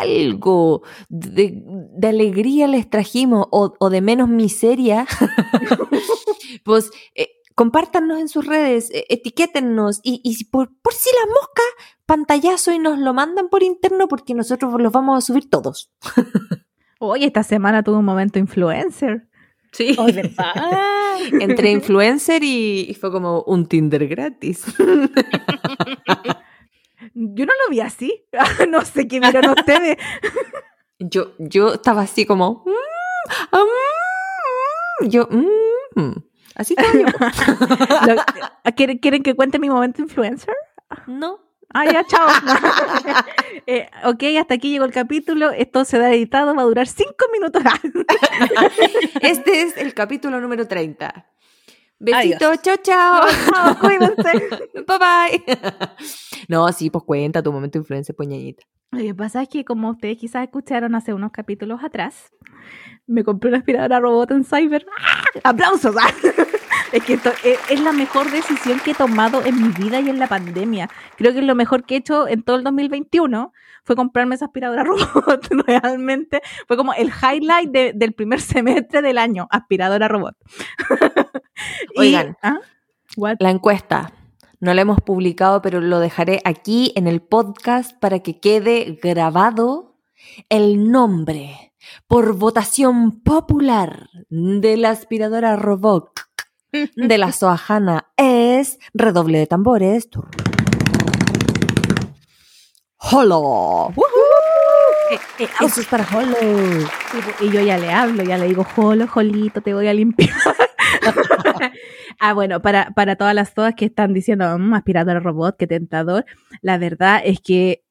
algo de, de alegría les trajimos o, o de menos miseria, pues eh, compártanos en sus redes, eh, etiquétennos y, por, por si la mosca, pantallazo y nos lo mandan por interno porque nosotros los vamos a subir todos.
Hoy esta semana tuve un momento influencer.
Sí.
Oh.
Entre influencer y, y fue como un Tinder gratis.
Yo no lo vi así. no sé qué vieron ustedes.
Yo, yo estaba así como. "Mm, ah, mm", yo. "Mm". Así estaba yo.
Lo- ¿Quieren, quieren que cuente mi momento influencer?
No.
Ah, ya, chao. Eh, ok, hasta aquí llegó el capítulo. Esto se da editado, va a durar cinco minutos.
Este es el capítulo número 30. Besitos, chao, chao.
Cuídense.
bye bye. No, sí, pues cuenta tu momento influencer, poñañita.
Lo que pasa es que, como ustedes quizás escucharon hace unos capítulos atrás, me compré una aspiradora robot en Cyber. ¡Ah! ¡Aplausos! ¡Ah! Es que esto es, es la mejor decisión que he tomado en mi vida y en la pandemia. Creo que es lo mejor que he hecho en todo el 2021 fue comprarme esa aspiradora robot. Realmente fue como el highlight de- del primer semestre del año, aspiradora robot. Y-
Oigan.
¿ah? What?
La encuesta. No la hemos publicado, pero lo dejaré aquí en el podcast para que quede grabado el nombre por votación popular de la aspiradora robot de la Soajana es redoble de tambores. ¡Holo!
Eh, eh,
Eso es para Holo.
Y, y yo ya le hablo, ya le digo, jolo, jolito, te voy a limpiar. ah, bueno, para, para todas las todas que están diciendo, "Mm, aspiradora robot, qué tentador, la verdad es que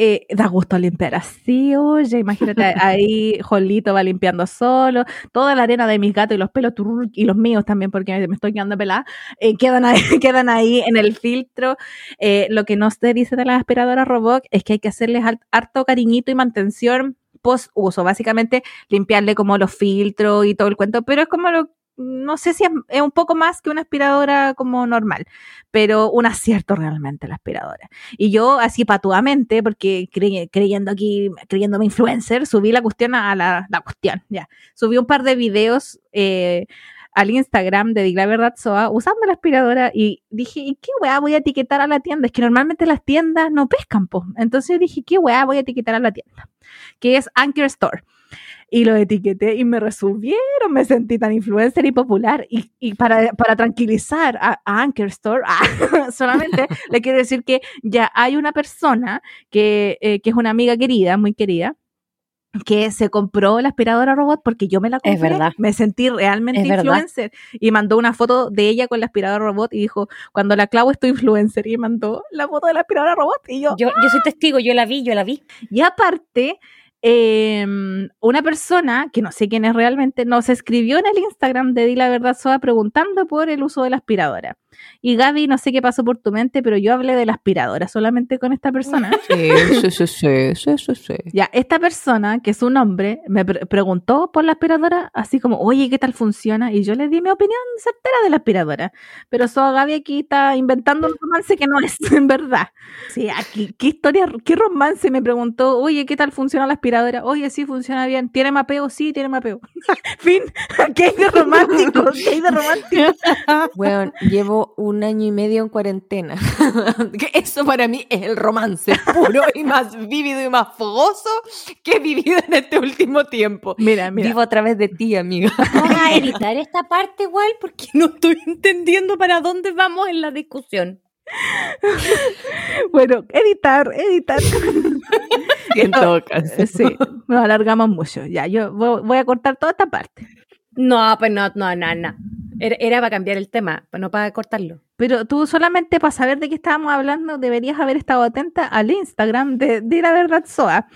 eh, da gusto limpiar así, oye, imagínate ahí, Jolito va limpiando solo, toda la arena de mis gatos y los pelos, y los míos también, porque me, me estoy quedando pelada, eh, quedan, ahí, quedan ahí en el filtro. Eh, lo que no se dice de las aspiradoras robot es que hay que hacerles har- harto cariñito y mantención post uso, básicamente limpiarle como los filtros y todo el cuento, pero es como lo, no sé si es, un poco más que una aspiradora como normal, pero un acierto realmente la aspiradora. Y yo así patuamente, porque cre- creyendo aquí, creyéndome influencer, subí la cuestión a la, la cuestión, ya. Subí un par de videos eh, al Instagram de la Verdad Soa usando la aspiradora y dije, ¿y qué weá voy a etiquetar a la tienda? Es que normalmente las tiendas no pescan, po. Entonces dije, ¿qué weá voy a etiquetar a la tienda? Que es Anchor Store. Y lo etiqueté y me resubieron, me sentí tan influencer y popular. Y, y para, para tranquilizar a, a Anchor Store, ah, solamente le quiero decir que ya hay una persona que, eh, que es una amiga querida, muy querida, que se compró la aspiradora robot porque yo me la compré.
Es verdad.
Me sentí realmente
Es verdad.
influencer. Y mandó una foto de ella con la aspiradora robot y dijo, cuando la clavo estoy influencer. Y mandó la foto de la aspiradora robot. Y yo,
Yo, yo soy testigo, yo la vi, yo la vi.
y aparte, eh, una persona, que no sé quién es realmente, nos escribió en el Instagram de Di la Verdad Soa preguntando por el uso de la aspiradora. Y Gaby, no sé qué pasó por tu mente, pero yo hablé de la aspiradora solamente con esta persona.
Sí, sí, sí, sí, sí, sí, sí.
Ya, esta persona, que es un hombre, me pre- preguntó por la aspiradora, así como, oye, ¿qué tal funciona? Y yo le di mi opinión certera de la aspiradora. Pero so Gaby aquí está inventando un romance que no es, en verdad. Sí, aquí, ¿qué historia, qué romance? Me preguntó, oye, ¿qué tal funciona la aspiradora? Oye, sí, funciona bien. ¿Tiene mapeo? Sí, tiene mapeo. fin, ¿qué hay de romántico? ¿Qué hay de romántico?
Bueno, llevo un año y medio en cuarentena. Eso para mí es el romance puro y más vívido y más fogoso que he vivido en este último tiempo.
Mira, mira.
Vivo a través de ti, amiga.
Vamos a editar esta parte igual porque no estoy entendiendo para dónde vamos en la discusión.
Bueno, editar, editar.
En todo caso.
Sí, nos alargamos mucho. Ya, yo vo- voy a cortar toda esta parte.
No, pues no, no, no, no. Era, era para cambiar el tema, no para cortarlo.
Pero tú solamente para saber de qué estábamos hablando deberías haber estado atenta al Instagram de, de La Verdad Soa.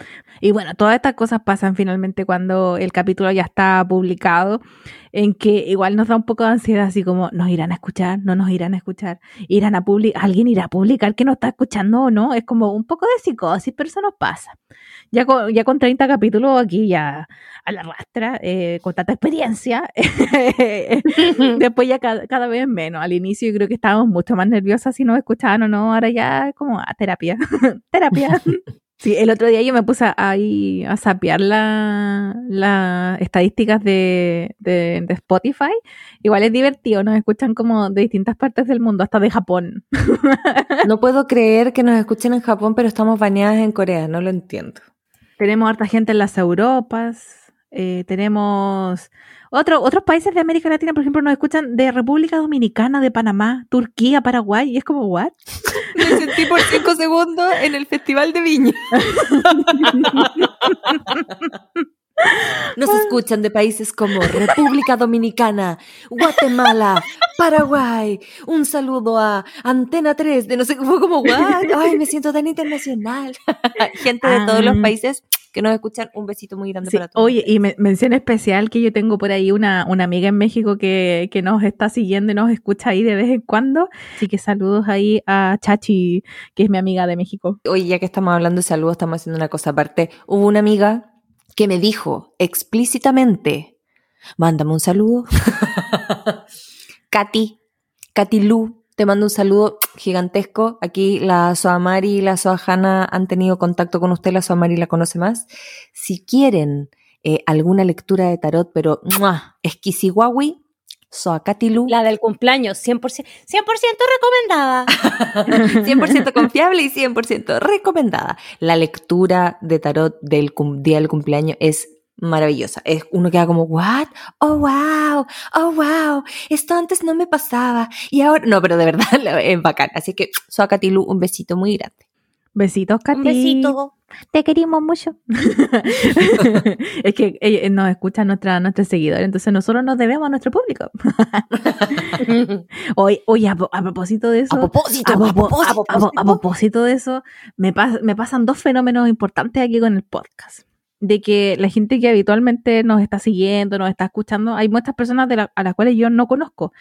Y bueno, todas estas cosas pasan finalmente cuando el capítulo ya está publicado, en que igual nos da un poco de ansiedad, así como, ¿nos irán a escuchar? ¿No nos irán a escuchar? ¿Irán a publicar? ¿Alguien irá a publicar que nos está escuchando o no? Es como un poco de psicosis, pero eso nos pasa. Ya con, ya con 30 capítulos aquí ya a la rastra, eh, con tanta experiencia, después ya cada, cada vez menos. Al inicio yo creo que estábamos mucho más nerviosas si nos escuchaban o no, ahora ya como a terapia, terapia. Sí, el otro día yo me puse ahí a sapear las la estadísticas de, de, de Spotify. Igual es divertido, nos escuchan como de distintas partes del mundo, hasta de Japón.
No puedo creer que nos escuchen en Japón, pero estamos baneadas en Corea, no lo entiendo.
Tenemos harta gente en las Europas, eh, tenemos otro, otros países de América Latina, por ejemplo, nos escuchan de República Dominicana, de Panamá, Turquía, Paraguay, y es como, ¿what?
Me sentí por cinco segundos en el Festival de Viña. Nos escuchan de países como República Dominicana, Guatemala, Paraguay. Un saludo a Antena 3 de no sé cómo, como, what? Ay, me siento tan internacional. Gente de todos los países que nos escuchan, un besito muy grande
Sí,
para todos.
oye, y me- mención especial que yo tengo por ahí una, una amiga en México que, que nos está siguiendo y nos escucha ahí de vez en cuando. Así que saludos ahí a Chachi, que es mi amiga de México.
Oye, ya que estamos hablando de salud, estamos haciendo una cosa aparte. Hubo una amiga que me dijo explícitamente, mándame un saludo. Katy, Katy Lu, te mando un saludo gigantesco. Aquí la Soamari y la Soahana han tenido contacto con usted, la Soamari la conoce más. Si quieren eh, alguna lectura de tarot, pero ¡mua! exquisihuawi, Soa Katy Lu.
La del cumpleaños, 100%, 100% recomendada.
100% confiable y 100% recomendada. La lectura de tarot del cum- día del cumpleaños es maravillosa. Es uno queda como, ¿what? Oh, wow, oh, wow. Esto antes no me pasaba. Y ahora, no, pero de verdad es bacán. Así que, Soa Katilu, un besito muy grande.
Besitos, Katy.
Un besito.
Te querimos mucho. es que ella nos escucha nuestra, nuestros seguidores, entonces nosotros nos debemos a nuestro público. Oye, oye a, a propósito de eso.
A propósito,
a,
a
a a a propósito de eso, me, pas- me pasan dos fenómenos importantes aquí con el podcast. De que la gente que habitualmente nos está siguiendo, nos está escuchando, hay muchas personas de la- a las cuales yo no conozco.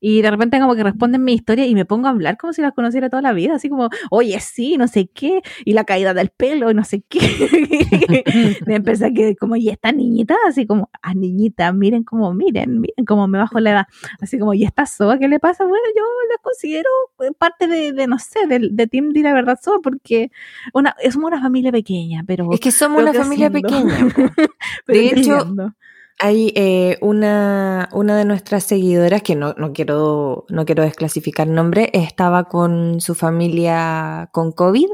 Y de repente como que responden mi historia y me pongo a hablar como si las conociera toda la vida, así como, oye, sí, no sé qué, y la caída del pelo, no sé qué. de empezar que como, y esta niñita, así como, ah, niñita, miren cómo, miren, miren cómo me bajo la edad. Así como, ¿y esta soa qué le pasa? Bueno, yo la considero eh, parte de, de no sé, del de Team Di la Verdad Soa, porque una, somos una familia pequeña, pero...
Es que somos una familia
haciendo.
pequeña.
pero
de hecho. Hay eh, una, una de nuestras seguidoras, que no, no, quiero, no quiero desclasificar nombre, estaba con su familia con COVID.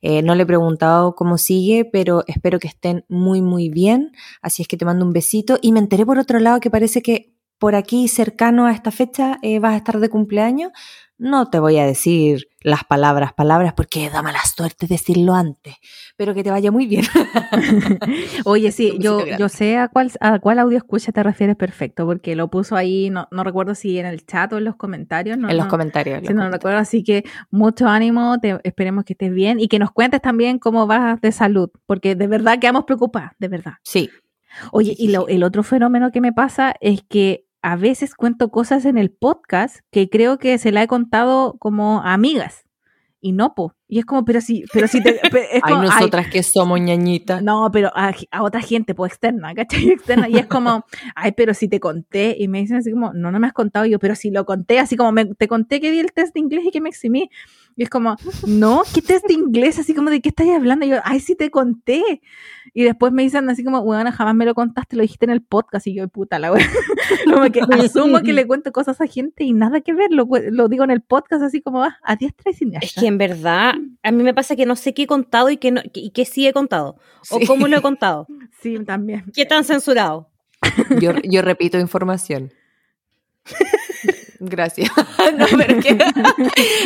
Eh, no le he preguntado cómo sigue, pero espero que estén muy, muy bien. Así es que te mando un besito. Y me enteré por otro lado que parece que por aquí, cercano a esta fecha, eh, vas a estar de cumpleaños. No te voy a decir las palabras, palabras, porque da mala suerte decirlo antes, pero que te vaya muy bien.
Oye, sí, yo, yo sé a cuál, a cuál audio escucha te refieres perfecto, porque lo puso ahí, no, no recuerdo si en el chat o en los comentarios. No,
en los
no-
comentarios. en
Sí,
los
no recuerdo, así que mucho ánimo, te, esperemos que estés bien y que nos cuentes también cómo vas de salud, porque de verdad quedamos preocupadas, de verdad.
Sí.
Oye, y lo- el otro fenómeno que me pasa es que a veces cuento cosas en el podcast que creo que se la he contado como amigas y no, po. Y es como, pero si, pero si te, pe- es
Ay,
como, ay,
nosotras que somos ñañitas.
no, pero a, a otra gente, pues externa, ¿cachai? Externa. Y es como, ay, pero si te conté. Y me dicen así como, no, no me has contado. Y yo, pero si lo conté, así como, me, te conté que di el test de inglés y que me eximí. Y es como, no, ¿qué test de inglés? Así como, ¿de qué estás hablando? Y yo, ay, sí te conté. Y después me dicen así como, bueno, jamás me lo contaste, lo dijiste en el podcast. Y yo, puta, la wea. Como que asumo que le cuento cosas a gente y nada que ver. Lo, lo digo en el podcast así como, ah, a diestra y
Es
siniestra.
que en verdad, a mí me pasa que no sé qué he contado y qué, no, y qué sí he contado. O cómo lo he contado.
Sí, también.
¿Qué tan censurado?
Yo, yo repito información. Gracias. No, pero es que-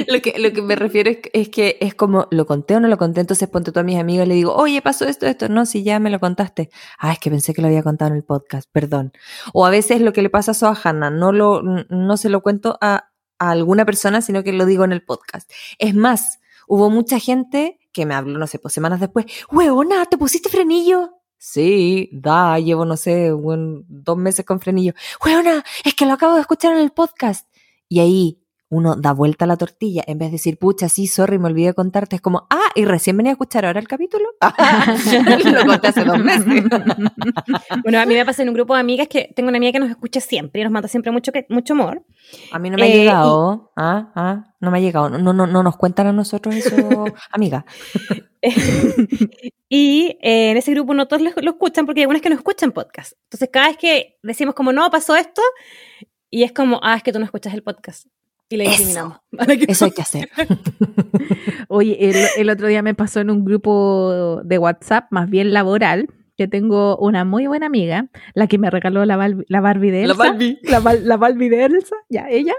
lo, que, lo que me refiero es, que- es que es como, ¿lo conté o no lo conté? Entonces ponte tú a mis amigas y le digo, oye, pasó esto, esto. No, si ya me lo contaste. Ah, es que pensé que lo había contado en el podcast, perdón. O a veces lo que le pasa a Soa Hanna, no, lo, no se lo cuento a, a alguna persona, sino que lo digo en el podcast. Es más, hubo mucha gente que me habló, no sé, pues semanas después, huevona, ¿te pusiste frenillo? Sí, da, llevo, no sé, un- dos meses con frenillo. Huevona, es que lo acabo de escuchar en el podcast. Y ahí uno da vuelta a la tortilla, en vez de decir, pucha, sí, sorry, me olvidé de contarte, es como, ah, y recién venía a escuchar ahora el capítulo. lo conté hace dos meses.
Bueno, a mí me pasa en un grupo de amigas que tengo una amiga que nos escucha siempre y nos manda siempre mucho, que- mucho amor.
A mí no me ha
Eh,
llegado, ah, ah, no me ha llegado, no, no, no nos cuentan a nosotros eso, amiga.
y eh, en ese grupo no todos lo, lo escuchan porque hay algunas que no escuchan podcast. Entonces, cada vez que decimos como, no, pasó esto, y es como, ah, es que tú no escuchas el podcast. Y
Eso.
discriminamos.
Eso hay que hacer.
Oye, el, el otro día me pasó en un grupo de WhatsApp, más bien laboral, que tengo una muy buena amiga, la que me regaló la, Bal- la Barbie de Elsa.
Barbie.
La, la Barbie de Elsa, ya, ella,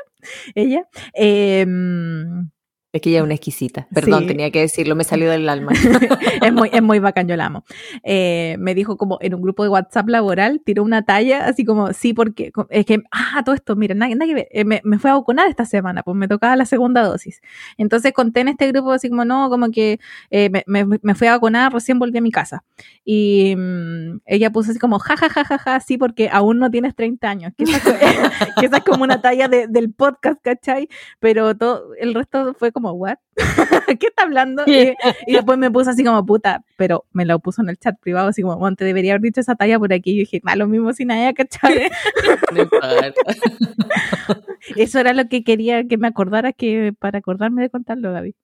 ella. em,
Es que ella es una exquisita. Perdón,
Sí.
tenía que decirlo, me salió del alma.
es, muy, es muy bacán, yo la amo. Eh, me dijo como en un grupo de WhatsApp laboral, tiró una talla, así como, sí, porque es que, ah, todo esto, mira, nada, nada que ver, eh, me, me fue a vacunar esta semana, pues me tocaba la segunda dosis. Entonces conté en este grupo así como, no, como que eh, me, me, me fui a vacunar, recién volví a mi casa. Y mm, ella puso así como, ja, ja, ja, ja, ja, sí, porque aún no tienes 30 años. Que esa, es co- que esa es como una talla de- del podcast, ¿cachai? Pero todo, el resto fue como, ¿what? ¿Qué está hablando? Y, y después me puso así como puta, pero me lo puso en el chat privado, así como, "Bueno, te debería haber dicho esa talla por aquí. Y yo dije, ah, lo mismo sin nadie, ¿cachai?
No importa.
Eso era lo que quería que me acordara que para acordarme de contarlo, Gaby.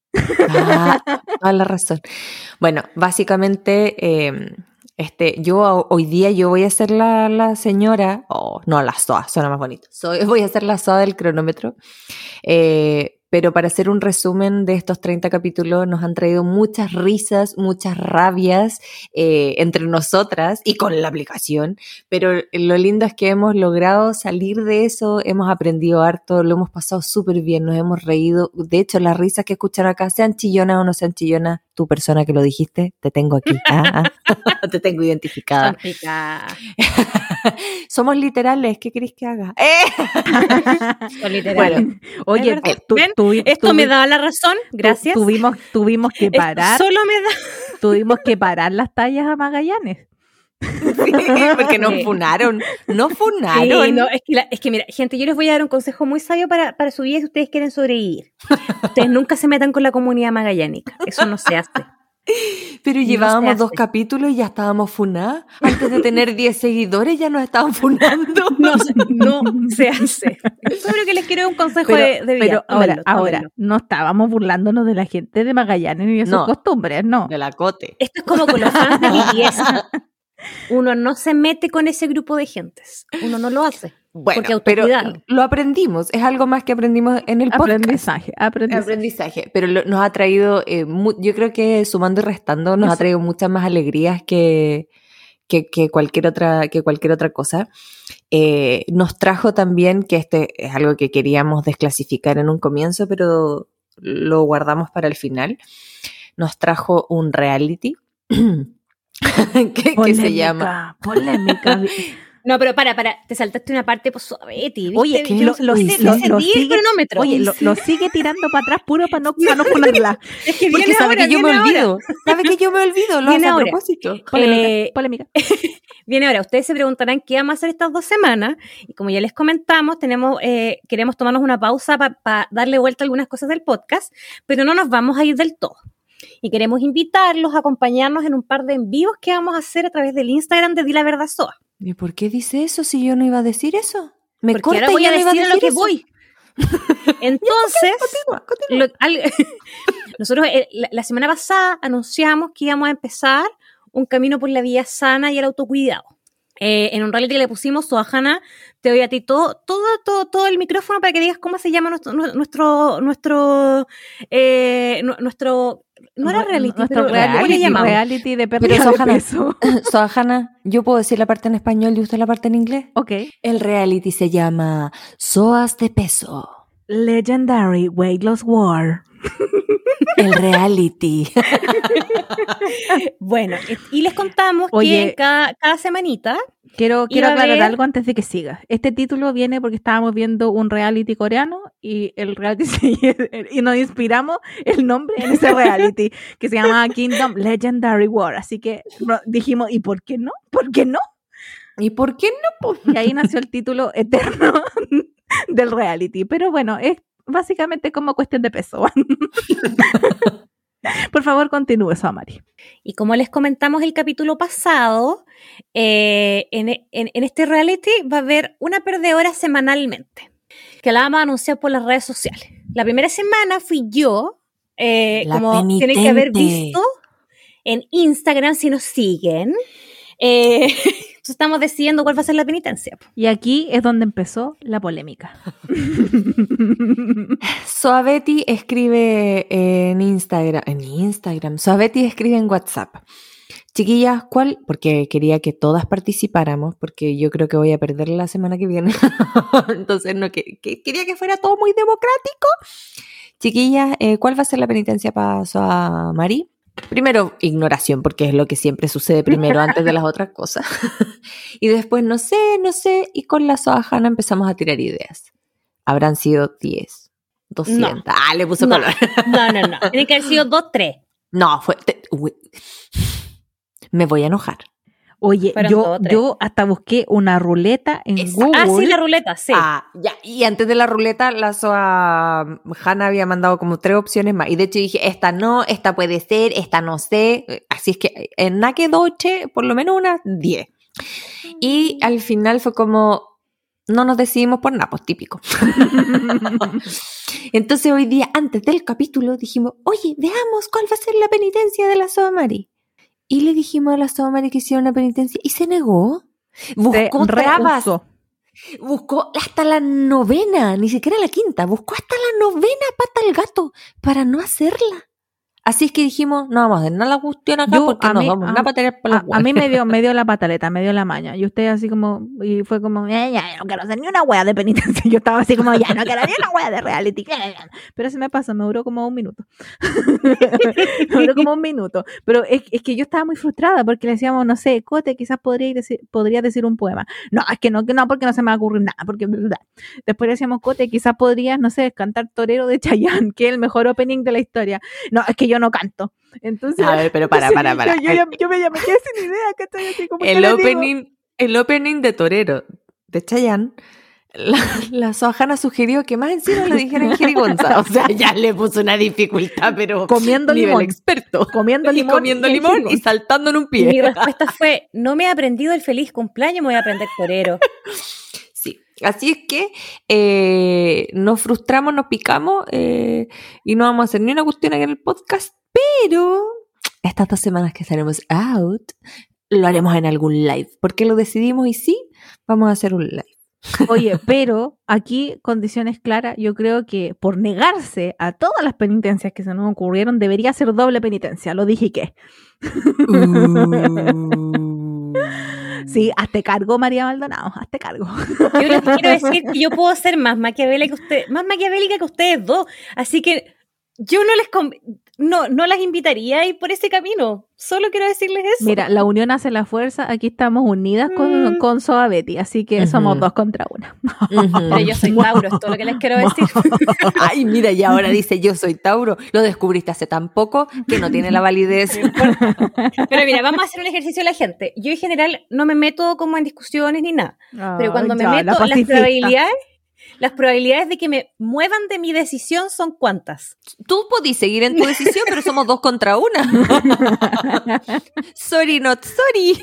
Ah, toda la razón. Bueno, básicamente, eh, este, yo ho- hoy día yo voy a ser la, la señora, oh, no, la SOA, suena más bonito. Soy, voy a ser la SOA del cronómetro. Eh, pero para hacer un resumen de estos 30 capítulos, nos han traído muchas risas, muchas rabias eh, entre nosotras y con la aplicación. Pero lo lindo es que hemos logrado salir de eso, hemos aprendido harto, lo hemos pasado súper bien, nos hemos reído. De hecho, las risas que escuchan acá, sean chillonas o no sean chillonas, tu persona que lo dijiste, te tengo aquí. ah, ah. te tengo identificada. Somos literales, ¿qué queréis que haga? ¡Eh!
Son literales.
Bueno,
Oye,
Es Esto me da la razón, gracias.
Tuvimos, tuvimos que
Esto
parar,
Solo me da.
tuvimos que parar las tallas a Magallanes.
Sí, porque nos funaron,
Sí,
funaron.
no, es, que la- es que mira, gente, yo les voy a dar un consejo muy sabio para, para su vida si ustedes quieren sobrevivir. Ustedes nunca se metan con la comunidad magallánica. Eso no se hace.
Pero
No
llevábamos dos capítulos y ya estábamos funadas. Antes de tener 10 seguidores ya nos estaban funando.
No, se- no se hace. Yo creo que les quiero un consejo
Pero,
de, de vida.
pero ahora, ahora, no estábamos burlándonos de la gente de Magallanes ni de sus
No.
costumbres, no.
De la cote.
Esto es como con los fans de BTS. Uno no se mete con ese grupo de gentes. Uno no lo hace.
Bueno,
Porque
pero lo aprendimos. Es algo más que aprendimos en el podcast.
Aprendizaje, aprendizaje.
Aprendizaje, pero lo- nos ha traído, eh, mu- yo creo que sumando y restando, nos ha traído muchas más alegrías que, que, que cualquier otra, que cualquier otra cosa. Eh, nos trajo también, que este es algo que queríamos desclasificar en un comienzo, pero lo guardamos para el final. Nos trajo un reality que, que se llama.
Polémica.
No, pero para, para, te saltaste una parte pues, suaveti, ¿viste?
Oye,
Yo
lo- lo-
lo-
sé,
lo
di el cronómetro.
Oye, lo, lo sigue tirando para atrás puro para no, para no ponerla.
es que
Porque sabe
ahora,
que yo me
ahora.
olvido. Sabe que yo me olvido, lo
Viene
hace a propósito.
Polémica,
Eh,
polémica.
Viene ahora, ustedes se preguntarán qué vamos a hacer estas dos semanas. Y como ya les comentamos, tenemos, eh, queremos tomarnos una pausa para darle vuelta a algunas cosas del podcast, pero no nos vamos a ir del todo. Y queremos invitarlos a acompañarnos en un par de en vivos que vamos a hacer a través del Instagram de Di la Verdad Soa.
¿Y por qué dice eso si yo no iba a decir eso? Me
Porque
corta
ahora voy
y
a
no iba
decir a lo que
eso.
voy. Entonces,
Continúa, continúa.
lo- al- nosotros eh, la, la semana pasada anunciamos que íbamos a empezar un camino por la vía sana y el autocuidado. Eh, en un reality le pusimos, Soajana, te doy a ti todo, todo, todo, todo el micrófono para que digas cómo se llama nuestro, nuestro, nuestro, eh, nu- nuestro, no era reality,
Nuestro
pero ¿cómo le
reality,
llamamos?
reality de
Pero
pérdida de
Sohana,
peso.
Sohana, yo puedo decir la parte en español y usted la parte en inglés.
Ok.
El reality se llama Soas de Peso.
Legendary Weight Loss War.
El reality.
Bueno, y les contamos
Oye.
que cada, cada semanita,
Quiero, quiero aclarar
ver-
algo antes de que sigas. Este título viene porque estábamos viendo un reality coreano y el reality se- y nos inspiramos el nombre en ese reality que se llama Kingdom Legendary War. Así que dijimos, ¿y por qué no? ¿Por qué no?
¿Y por qué no?
Y ahí nació el título eterno del reality. Pero bueno, es básicamente como cuestión de peso. Por favor, continúe, Samari.
y como les comentamos el capítulo pasado, eh, en, en- en este reality va a haber una perdedora semanalmente, que la vamos a anunciar por las redes sociales. La primera semana fui yo, eh, como tienen que haber visto en Instagram si nos siguen. Eh, entonces estamos decidiendo cuál va a ser la penitencia.
Y aquí es donde empezó la polémica.
Soavetti escribe en Instagram. En Instagram. Soavetti escribe en WhatsApp. Chiquillas, ¿cuál? Porque quería que todas participáramos, porque yo creo que voy a perder la semana que viene. Entonces, no que, que- quería que fuera todo muy democrático. Chiquillas, eh, ¿cuál va a ser la penitencia para Soamari? Primero, ignoración, porque es lo que siempre sucede primero antes de las otras cosas. y después, no sé, no sé, y con la Soahana empezamos a tirar ideas. Habrán sido 10, 200. Ah, le puso
No.
color.
No, no, no. Tienen que haber sido dos, tres.
No, fue. te- me voy a enojar.
Oye,
Fueron
yo, yo hasta busqué una ruleta en
Esa-
Google.
Ah, sí, la ruleta, sí.
Ah, ya. Y antes de la ruleta, la Soa Hanna había mandado como tres opciones más. Y de hecho dije, esta no, esta puede ser, esta no sé. Así es que en Nake Doche, por lo menos unas 10. Y al final fue como, no nos decidimos por nada, pues típico. Entonces hoy día, antes del capítulo, dijimos, oye, veamos cuál va a ser la penitencia de la Soa Mari. Y le dijimos a la Soa Mari que hiciera una penitencia y se negó. Buscó trabas. Buscó hasta la novena, ni siquiera la quinta, buscó hasta la novena pata al gato para no hacerla. Así es que dijimos, no vamos a hacer nada la cuestión acá
Yo,
porque
a
nos
mí-
vamos
a-
por los
A, a mí me dio, me dio la pataleta, me dio la maña. Y usted así como, y fue como, "Eh, ya, no quiero hacer ni una wea de penitencia. Yo estaba así como, ya, no quiero ni una wea de reality. Pero se me pasó, me duró como un minuto. me duró como un minuto. Pero es, es que yo estaba muy frustrada porque le decíamos, no sé, Cote, quizás podría decir, podría decir un poema. No, es que no, que no, porque no se me va a ocurrir nada. Porque. Después le decíamos, Cote, quizás podrías, no sé, cantar Torero de Chayanne, que es el mejor opening de la historia. No, es que yo no canto. Entonces,
A ver, pero para, para, para.
Yo, yo, me, me quedé sin idea, ¿cachai? Así como, ¿qué
El opening, el opening de Torero de Chayanne, la, la Soajana sugirió que más encima lo dijera en jerigonza. O sea, ya le puso una dificultad, pero
Comiendo
nivel
limón.
experto.
Comiendo
Y
limón.
comiendo
y
limón y saltando en un
Y mi
pie.
respuesta fue, no me he aprendido el feliz cumpleaños, me voy a aprender torero.
Sí, así es que eh, nos frustramos, nos picamos eh, y no vamos a hacer ni una cuestión aquí en el podcast, pero estas dos semanas que estaremos out, lo haremos en algún live, porque lo decidimos y sí, vamos a hacer un live.
Oye, pero aquí, condiciones claras, yo creo que por negarse a todas las penitencias que se nos ocurrieron, debería ser doble penitencia. Lo dije y qué. Sí, hazte cargo, María Maldonado, hazte cargo.
Yo les quiero decir que yo puedo ser más maquiavélica que usted, más maquiavélica que ustedes dos. Así que yo no les no, no las invitaría a ir por ese camino. Solo quiero decirles eso.
Mira, la unión hace la fuerza. Aquí estamos unidas con,
Mm.
con Soa Betty, así que somos dos contra una.
Pero yo soy Tauro, es todo lo que les quiero decir.
Ay, mira, y ahora dice yo soy Tauro. Lo descubriste hace tan poco que no tiene la validez.
Pero mira, vamos a hacer un ejercicio de la gente. Yo en general no me meto como en discusiones ni nada. Pero cuando me
Ya, la
meto, las probabilidades, las probabilidades de que me muevan de mi decisión son cuántas.
Tú podís seguir en tu decisión, pero somos dos contra una. sorry, not sorry.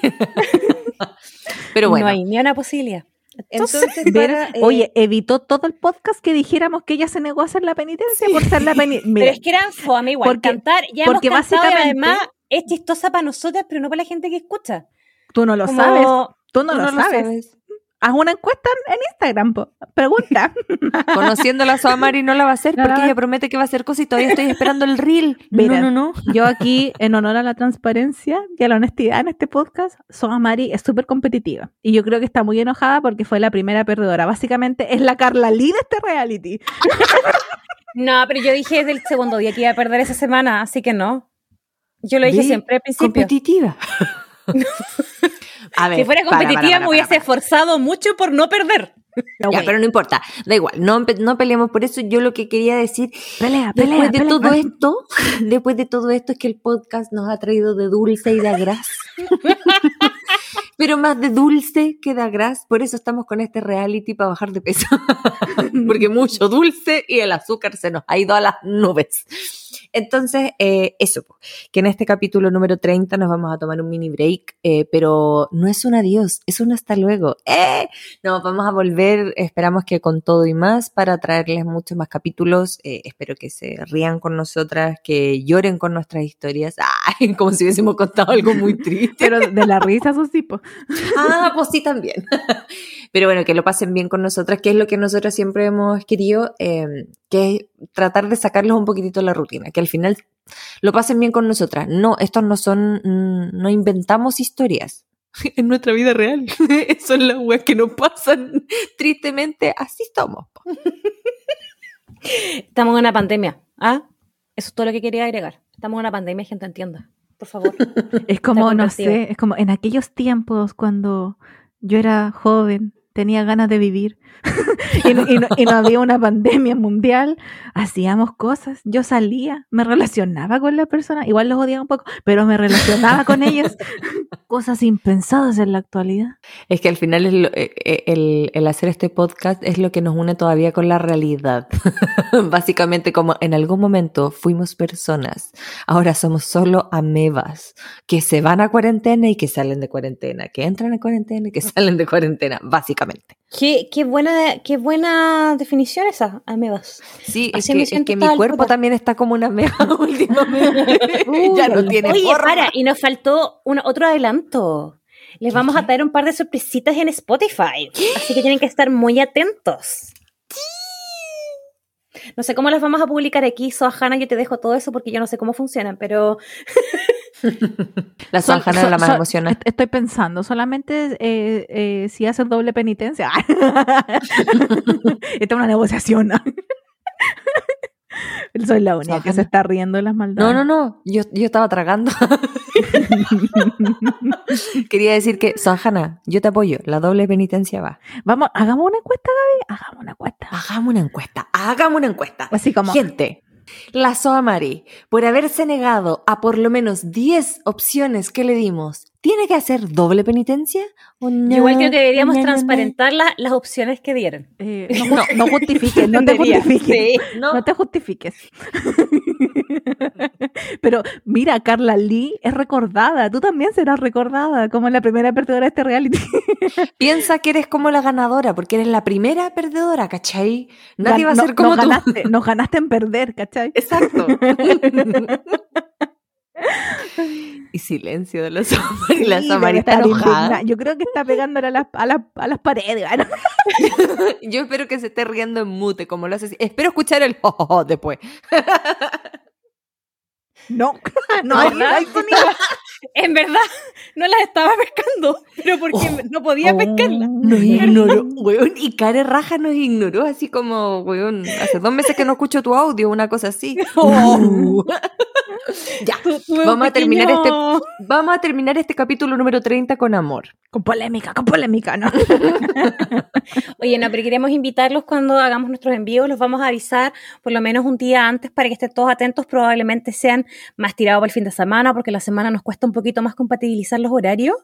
pero bueno.
No hay ni una posibilidad. Entonces, para, eh,
Oye, evitó todo el podcast que dijéramos que ella se negó a hacer la penitencia por ser la penitencia.
pero es que eran fome igual.
porque-
cantar, ya
porque
hemos cantado y
básicamente-
además es chistosa para nosotras, pero no para la gente que escucha.
tú no lo
Como-
sabes. Tú no,
Tú
lo, sabes. Haz una encuesta en Instagram, po. pregunta.
Conociendo a la Soamari no la va a hacer porque
No.
ella promete que va a hacer cosas y todavía estoy esperando el reel.
Mira.
No, no, no.
Yo aquí, en honor a la transparencia y a la honestidad en este podcast, Soa Mari es súper competitiva. Y yo creo que está muy enojada porque fue la primera perdedora. Básicamente es la Carla Lee de este reality.
No, pero yo dije desde el segundo día que iba a perder esa semana, así que no. Yo lo dije siempre al principio.
Competitiva. A ver,
Si fuera
para, para,
competitiva
para,
me hubiese esforzado mucho por no perder.
No,
Ya, pero no importa, da igual, no, no peleemos por eso. Yo lo que quería decir,
pelea, pelea,
después de
pelea.
todo esto, después de todo esto es que el podcast nos ha traído de dulce y de gras. pero más de dulce que de gras, por eso estamos con este reality para bajar de peso. Porque mucho dulce y el azúcar se nos ha ido a las nubes. Entonces, eh, eso, que en este capítulo número 30 nos vamos a tomar un mini break, eh, pero no es un adiós, es un hasta luego. ¡Eh! No, vamos a volver, esperamos que con todo y más, para traerles muchos más capítulos. Eh, espero que se rían con nosotras, que lloren con nuestras historias. ¡Ay! Como si hubiésemos contado algo muy triste.
Pero de la risa, sí, po.
Ah, pues sí, también. Pero bueno, que lo pasen bien con nosotras, que es lo que nosotras siempre hemos querido, que es tratar de sacarlos un poquitito de la rutina, que al final lo pasen bien con nosotras. No, estos no son, mm, no inventamos historias. En nuestra vida real. Son las weas que nos pasan. Tristemente, así somos. po.
Estamos en una pandemia. ¿Ah? Eso es todo lo que quería agregar. Estamos en una pandemia, gente, entienda. Por favor.
Es como, no sé, es como en aquellos tiempos cuando yo era joven, tenía ganas de vivir y, no, y no- y no había una pandemia mundial, hacíamos cosas. Yo salía, me relacionaba con la persona, igual los odiaba un poco, pero me relacionaba con ellos. Cosas impensadas en la actualidad.
Es que al final es lo- eh, eh, el, el hacer este podcast es lo que nos une todavía con la realidad. Básicamente como en algún momento fuimos personas, ahora somos solo amebas que se van a cuarentena y que salen de cuarentena, que entran a cuarentena y que salen de cuarentena, básicamente.
Qué, qué buena, qué buena definición esa, amebas.
Sí, es que,
me
es
siento
que mi cuerpo también está como una ameba últimamente. ya no tiene
Oye,
forma.
para, y nos faltó un, otro adelanto. Les vamos a traer un par de sorpresitas en Spotify. Así que tienen que estar muy atentos. No sé cómo las vamos a publicar aquí, Sohana, yo te dejo todo eso porque yo no sé cómo funcionan, pero
La
Sol-
Sanjana
sol-
la más emocionante.
est- Estoy pensando, solamente eh, eh, si haces doble penitencia. Esta es una negociación. Soy la única que se está riendo de las maldades.
No, no, no, yo, yo estaba tragando. Quería decir que, Sanjana, yo te apoyo, la doble penitencia va.
Vamos, hagamos una encuesta, Gaby. Hagamos una encuesta.
Hagamos una encuesta, hagamos una encuesta.
Así como.
Gente, la Soamari, por haberse negado a por lo menos 10 opciones que le dimos, ¿tiene que hacer doble penitencia? ¿O no?
igual creo que deberíamos
No, no, no.
transparentar la- las opciones que dieron.
eh, no, ju- no justifiques, no te justifiques.
sí.
No,
No te justifiques. Pero mira, Carla Lee es recordada. Tú también serás recordada como la primera perdedora de este reality.
piensa que eres como la ganadora, porque eres la primera perdedora, ¿cachai? Nadie va a
No-
ser como
nos
tú.
Ganaste, nos ganaste en perder, ¿cachai?
Exacto. y silencio de la Soamari. La
Sí, debe
está
estar
enojada.
Yo creo que está pegándole a las, a las, a las paredes. ¿no?
Yo espero que se esté riendo en mute, como lo hace. Espero escuchar el jojojo después.
No, no,
No,
hay- hay.
En verdad, no las estaba pescando, pero porque no podía pescarlas.
Nos ignoró, weón. Y Care Raja nos ignoró, así como, weón, hace dos meses que no escucho tu audio, una cosa así. Uh. ya,
Tu-
vamos a terminar este, vamos a terminar este capítulo número 30 con amor.
Con polémica, con polémica, ¿no?
Oye, no, pero queremos invitarlos cuando hagamos nuestros envíos, los vamos a avisar por lo menos un día antes para que estén todos atentos, probablemente sean más tirados para el fin de semana, porque la semana nos cuesta un poquito más compatibilizar los horarios,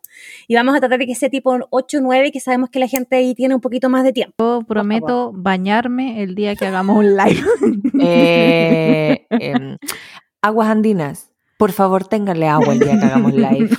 y vamos a tratar de que sea tipo 8 o 9, que sabemos que la gente ahí tiene un poquito más de tiempo.
Yo prometo bañarme el día que hagamos un live.
Eh, em, aguas andinas. Por favor, ténganle agua el día que hagamos live.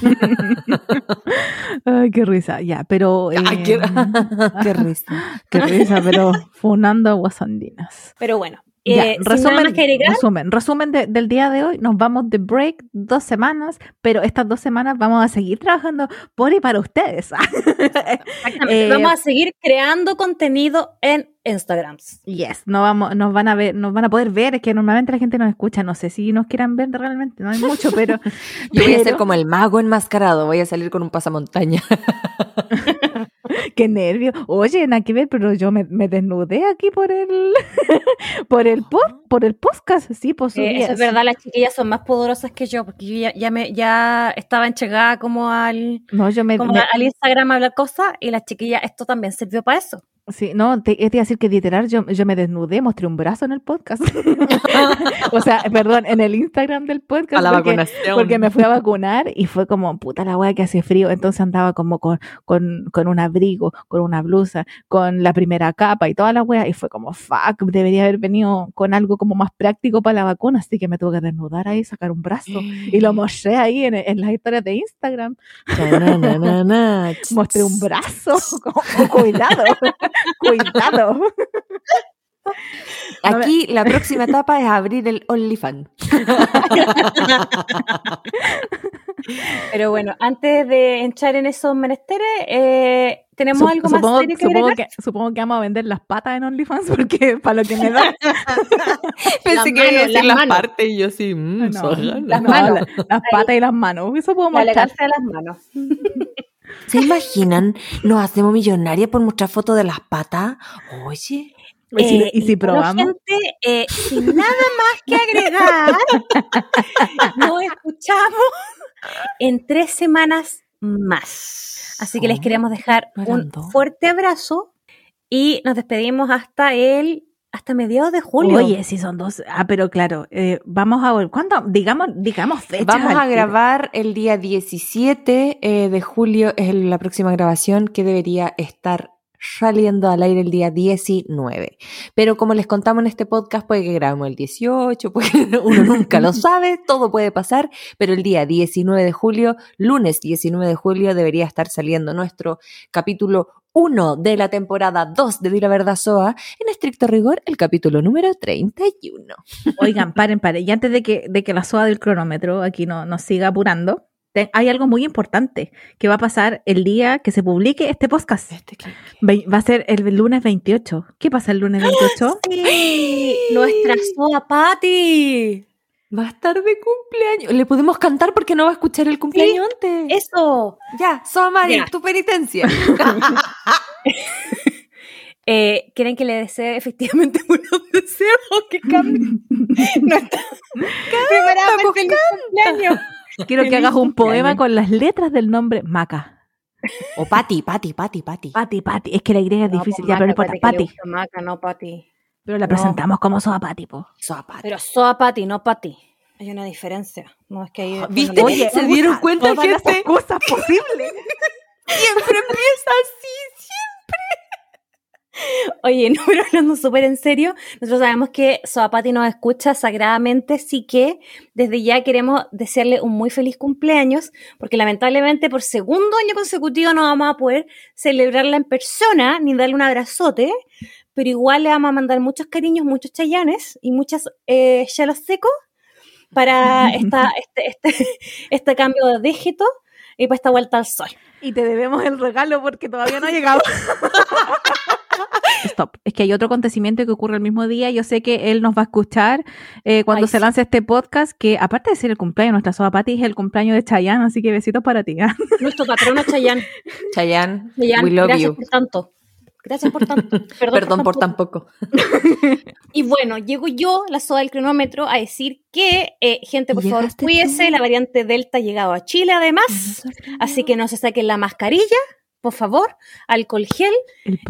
Ay, qué risa. Ya, pero.
Ay,
eh,
qué, qué risa.
qué risa, pero funando aguas andinas.
Pero bueno,
Ya,
Eh,
resumen, resumen, resumen de- del día de hoy, nos vamos de break dos semanas, pero estas dos semanas vamos a seguir trabajando por y para ustedes.
exactamente,
eh,
vamos a seguir creando contenido en Instagrams.
yes, no vamos, nos van a ver, nos van a poder ver, es que normalmente la gente nos escucha, no sé si nos quieran ver realmente, no hay mucho, pero
Yo voy a ser como el mago enmascarado, voy a salir con un pasamontaña.
qué nervio. Oye, nada que ver, pero yo me, me desnudé aquí por el por el pod- por el podcast, sí, pues
Eh, eso es verdad, las chiquillas son más poderosas que yo, porque yo ya, ya me, ya estaba enchegada como al,
No, yo me,
como
me-
al Instagram a hablar cosas, y las chiquillas, esto también sirvió para eso.
Sí, no, te, te iba a decir que literal yo, yo me desnudé, mostré un brazo en el podcast. o sea, perdón, en el Instagram del podcast.
A la
porque,
vacunación.
porque me fui a vacunar y fue como, puta la wea que hace frío. Entonces andaba como con, con, con un abrigo, con una blusa, con la primera capa y toda la wea. Y fue como, fuck, debería haber venido con algo como más práctico para la vacuna. Así que me tuve que desnudar ahí, sacar un brazo. Y lo mostré ahí en, en las historias de Instagram. Mostré un brazo. Como, cuidado, cuidado.
Aquí la próxima etapa es abrir el OnlyFans.
Pero bueno, antes de entrar en esos menesteres, eh, tenemos
Sup-
algo más
supongo,
serio que
supongo que, supongo que vamos a vender las patas en OnlyFans porque para lo que me da.
Pensé que iba a decir
las
partes y yo sí, mmm,
No,
las
no,
manos.
la- las patas y las manos. Eso puedo
La elegancia de las manos.
¿Se imaginan? Nos hacemos millonarias por mostrar fotos de las patas. Oye.
Y si,
Eh,
y si
bueno,
probamos.
gente, eh, sin nada más que agregar, nos escuchamos en tres semanas más. Así que les
Oh,
queremos dejar un fuerte abrazo y nos despedimos hasta el hasta mediados de julio.
Oye, si son dos. Ah, pero claro, eh, vamos a ver. ¿Cuándo? Digamos, digamos fechas.
Vamos a
tiro.
grabar el día 17 eh, de julio, es la próxima grabación que debería estar saliendo al aire el día 19. Pero como les contamos en este podcast, puede que grabemos el 18, puede que uno nunca lo sabe, todo puede pasar, pero el día 19 de julio, lunes 19 de julio, debería estar saliendo nuestro capítulo 1 de la temporada 2 de Di la Verdad Soa, en estricto rigor, el capítulo número 31.
Oigan, paren, paren. Y antes de que, de que la soa del cronómetro aquí no, nos siga apurando, hay algo muy importante que va a pasar el día que se publique este podcast.
Este
Va a ser el lunes 28. ¿Qué pasa el lunes 28?
Sí, nuestra soa Patty.
Va a estar de cumpleaños. Le podemos cantar porque no va a escuchar el cumpleaños antes.
Eso.
Ya, Soamari,
Ya.
tu penitencia.
Eh, ¿Quieren que le desee efectivamente unos deseos o que cambie? No está
pues,
feliz cumpleaños.
Quiero que hagas un poema con las letras del nombre Maca.
O Pati, Pati, Pati, Pati.
Pati, Pati. Es que la Y es difícil.
pues,
ya, pero no importa. Pati.
Maca, no Pati.
Pero la
No.
presentamos como Soa Pati, po.
Soa Pati.
Pero soa Pati, no Pati. Hay una diferencia. No es que ahí.
Ah, ¿Viste? Oye, ¿se dieron
usa
cuenta,
todas las
gente?
excusas posibles.
Siempre empieza así.
Oye, no, pero hablando súper en serio, nosotros sabemos que Soapati nos escucha sagradamente, así que desde ya queremos desearle un muy feliz cumpleaños, porque lamentablemente por segundo año consecutivo no vamos a poder celebrarla en persona ni darle un abrazote, pero igual le vamos a mandar muchos cariños, muchos chayanes y muchas eh, chelos secos para esta, este, este, este cambio de dígito y para esta vuelta al sol.
Y te debemos el regalo porque todavía no ha llegado. Stop. Es que hay otro acontecimiento que ocurre el mismo día. Yo sé que él nos va a escuchar eh, cuando
Ay,
se
sí.
lance este podcast, que aparte de ser el cumpleaños de nuestra soa Pati, es el cumpleaños de Chayanne, así que besitos para ti. ¿ah?
Nuestro patrono Chayán.
Chayanne,
Chayán,
we love
gracias
you.
por tanto. Gracias por tanto. Perdón,
Perdón por
tan
tan poco.
Y bueno, llego yo, la soda del cronómetro, a decir que, eh, gente, por favor, cuídese. La variante Delta ha llegado a Chile, además. Así que no se saquen la mascarilla, por favor. Alcohol gel.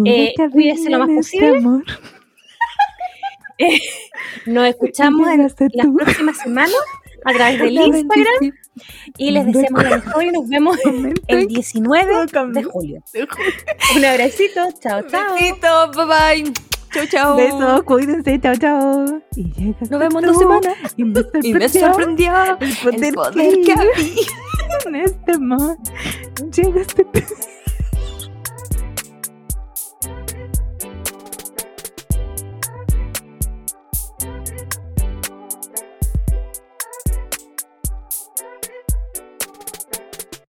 Eh, cuídese lo más
este
posible.
amor.
Nos escuchamos en las próximas semanas a través del Instagram. Y les deseamos lo mejor y nos vemos el 19 de julio. Un abracito. Chao, chao.
Besito, bye bye. Chau, chau.
Besos, cuídense, chao, chao. Y llegaste
Nos vemos en dos semanas.
Y me
Y me
sorprendió
sorprendió
el poder,
el poder que
que
había.
en este amor. Llegaste tú.